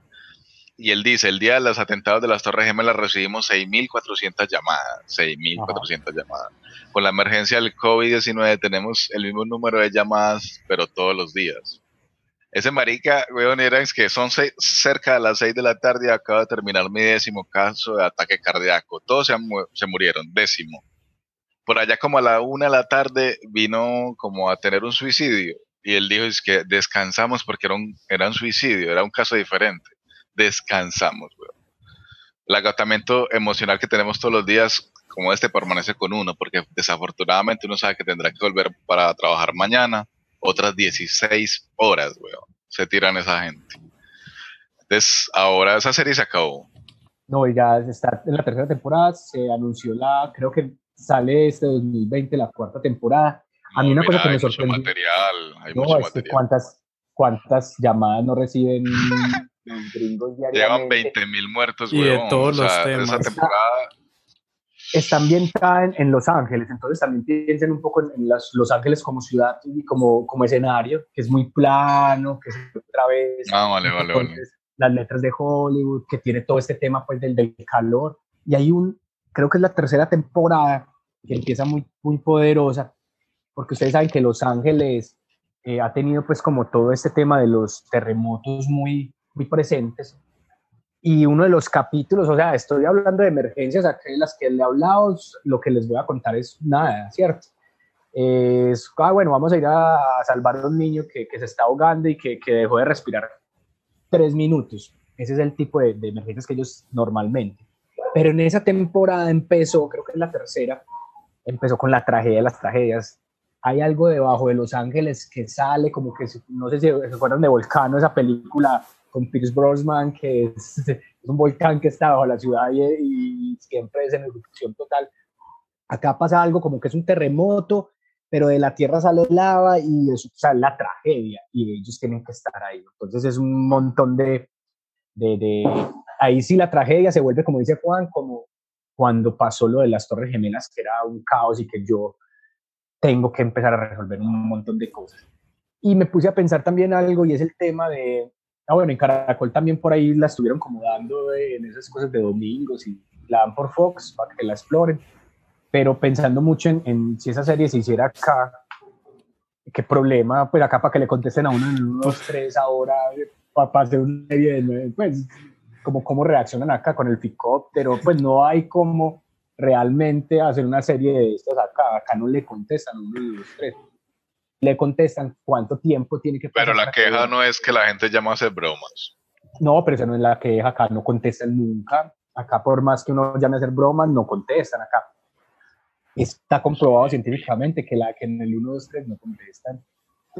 Y él dice, el día de los atentados de las Torres Gemelas recibimos 6.400 llamadas, 6.400 llamadas. Con la emergencia del COVID-19 tenemos el mismo número de llamadas, pero todos los días. Ese marica, weón, era es que son seis, cerca de las 6 de la tarde y acaba de terminar mi décimo caso de ataque cardíaco. Todos se, se murieron, décimo. Por allá como a la una de la tarde vino como a tener un suicidio y él dijo es que descansamos porque era un, era un suicidio, era un caso diferente. Descansamos, weón. El agotamiento emocional que tenemos todos los días como este permanece con uno porque desafortunadamente uno sabe que tendrá que volver para trabajar mañana otras 16 horas, weón. Se tiran esa gente. Entonces, ahora esa serie se acabó. No, ya está en la tercera temporada, se anunció la, creo que sale este 2020 la cuarta temporada. A mí No, una mira, cosa que hay me mucho sorprendió. material, hay No, mucho es que material. cuántas, cuántas llamadas no reciben los gringos Llevan diariamente. 20 mil muertos, Y de todos o los temas. Esa temporada, está ambientada en, en Los Ángeles, entonces también piensen un poco en, en las- Los Ángeles como ciudad y como, como escenario, que es muy plano, que es otra vez ah, vale, vale, vale. las letras de Hollywood, que tiene todo este tema pues del, del calor. Y hay un, creo que es la tercera temporada que empieza muy, muy poderosa, porque ustedes saben que Los Ángeles eh, ha tenido pues como todo este tema de los terremotos muy, muy presentes. Y uno de los capítulos, o sea, estoy hablando de emergencias, acá de las que le he hablado, lo que les voy a contar es nada, ¿cierto? Es, ah, bueno, vamos a ir a, salvar a un niño que, que se está ahogando y que, que dejó de respirar tres minutos. Ese es el tipo de, de emergencias que ellos normalmente. Pero en esa temporada empezó, creo que es la tercera, empezó con la tragedia de las tragedias. Hay algo debajo de Los Ángeles que sale como que, no sé si se acuerdan de Volcano, esa película con Pierce Brosnan, que es, es un volcán que está bajo la ciudad y, y siempre es en erupción total. Acá pasa algo como que es un terremoto, pero de la tierra sale lava y eso o sea, la tragedia y ellos tienen que estar ahí. Entonces es un montón de, de, de- Ahí sí la tragedia se vuelve, como dice Juan, como cuando pasó lo de las Torres Gemelas, que era un caos y que yo tengo que empezar a resolver un montón de cosas. Y me puse a pensar también algo y es el tema de, ah, bueno, en Caracol también por ahí la estuvieron como dando de- en esas cosas de domingos y la dan por Fox para que la exploren, pero pensando mucho en, en si esa serie se hiciera acá, qué problema, pues acá para que le contesten a uno en unos tres ahora, para hacer una serie de pues como cómo reaccionan acá con el picóptero, pues no hay como realmente hacer una serie de estas acá, acá no le contestan uno de los tres. Le contestan cuánto tiempo tiene que pasar. Pero la queja no es que la gente llama a hacer bromas. No, pero esa no es la queja, acá no contestan nunca. Acá por más que uno llame a hacer bromas, no contestan acá. Está comprobado científicamente que, la, que en el 1, 2, 3 no contestan.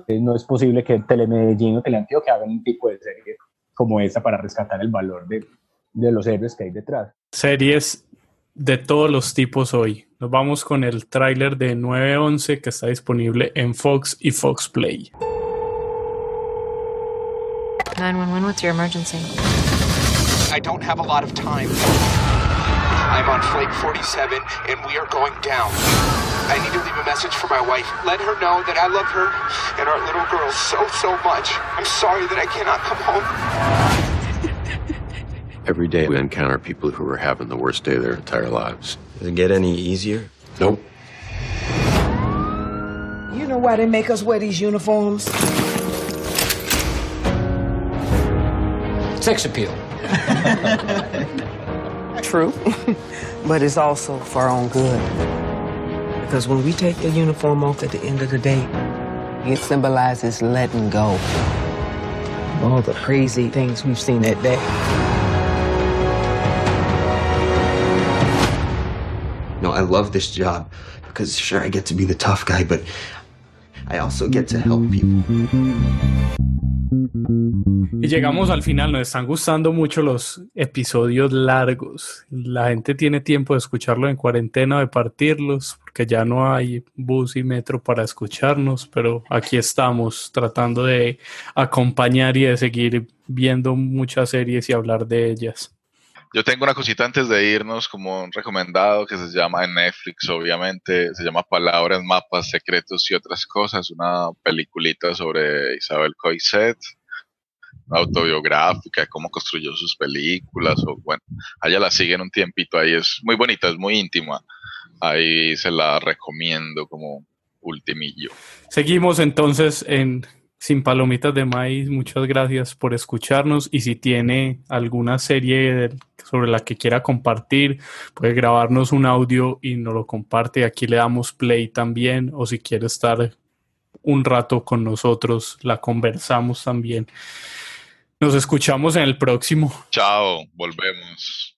no es posible que Telemedellín o Teleantioquia hagan un tipo de serie como esa para rescatar el valor de, de los héroes que hay detrás. Series de todos los tipos hoy. Nos vamos con el tráiler de 911 que está disponible en Fox y Fox Play. 911, what's your emergency? I don't have a lot of time. I'm on flight 47 and we are going down. I need to leave a message for my wife. Let her know that I love her and our little girl so, so much. I'm sorry that I cannot come home. Every day we encounter people who are having the worst day of their entire lives. Does it get any easier? Nope. You know why they make us wear these uniforms? Sex appeal. True. but it's also for our own good. Because when we take the uniform off at the end of the day, it symbolizes letting go. All the crazy things we've seen that day. I love this job because sure I get to be the tough guy, but I also get to help people. Y llegamos al final, nos están gustando mucho los episodios largos. La gente tiene tiempo de escucharlo en cuarentena, de partirlos, porque ya no hay bus y metro para escucharnos, pero aquí estamos tratando de acompañar y de seguir viendo muchas series y hablar de ellas. Yo tengo una cosita antes de irnos, como un recomendado que se llama en Netflix, obviamente, se llama Palabras, Mapas, Secretos y otras cosas, una peliculita sobre Isabel Coixet, autobiográfica, cómo construyó sus películas, o bueno, allá la siguen un tiempito ahí, es muy bonita, es muy íntima, ahí se la recomiendo como ultimillo. Seguimos entonces en sin Palomitas de Maíz, muchas gracias por escucharnos y si tiene alguna serie sobre la que quiera compartir, puede grabarnos un audio y nos lo comparte. Aquí le damos play también o si quiere estar un rato con nosotros, la conversamos también. Nos escuchamos en el próximo. Chao, volvemos.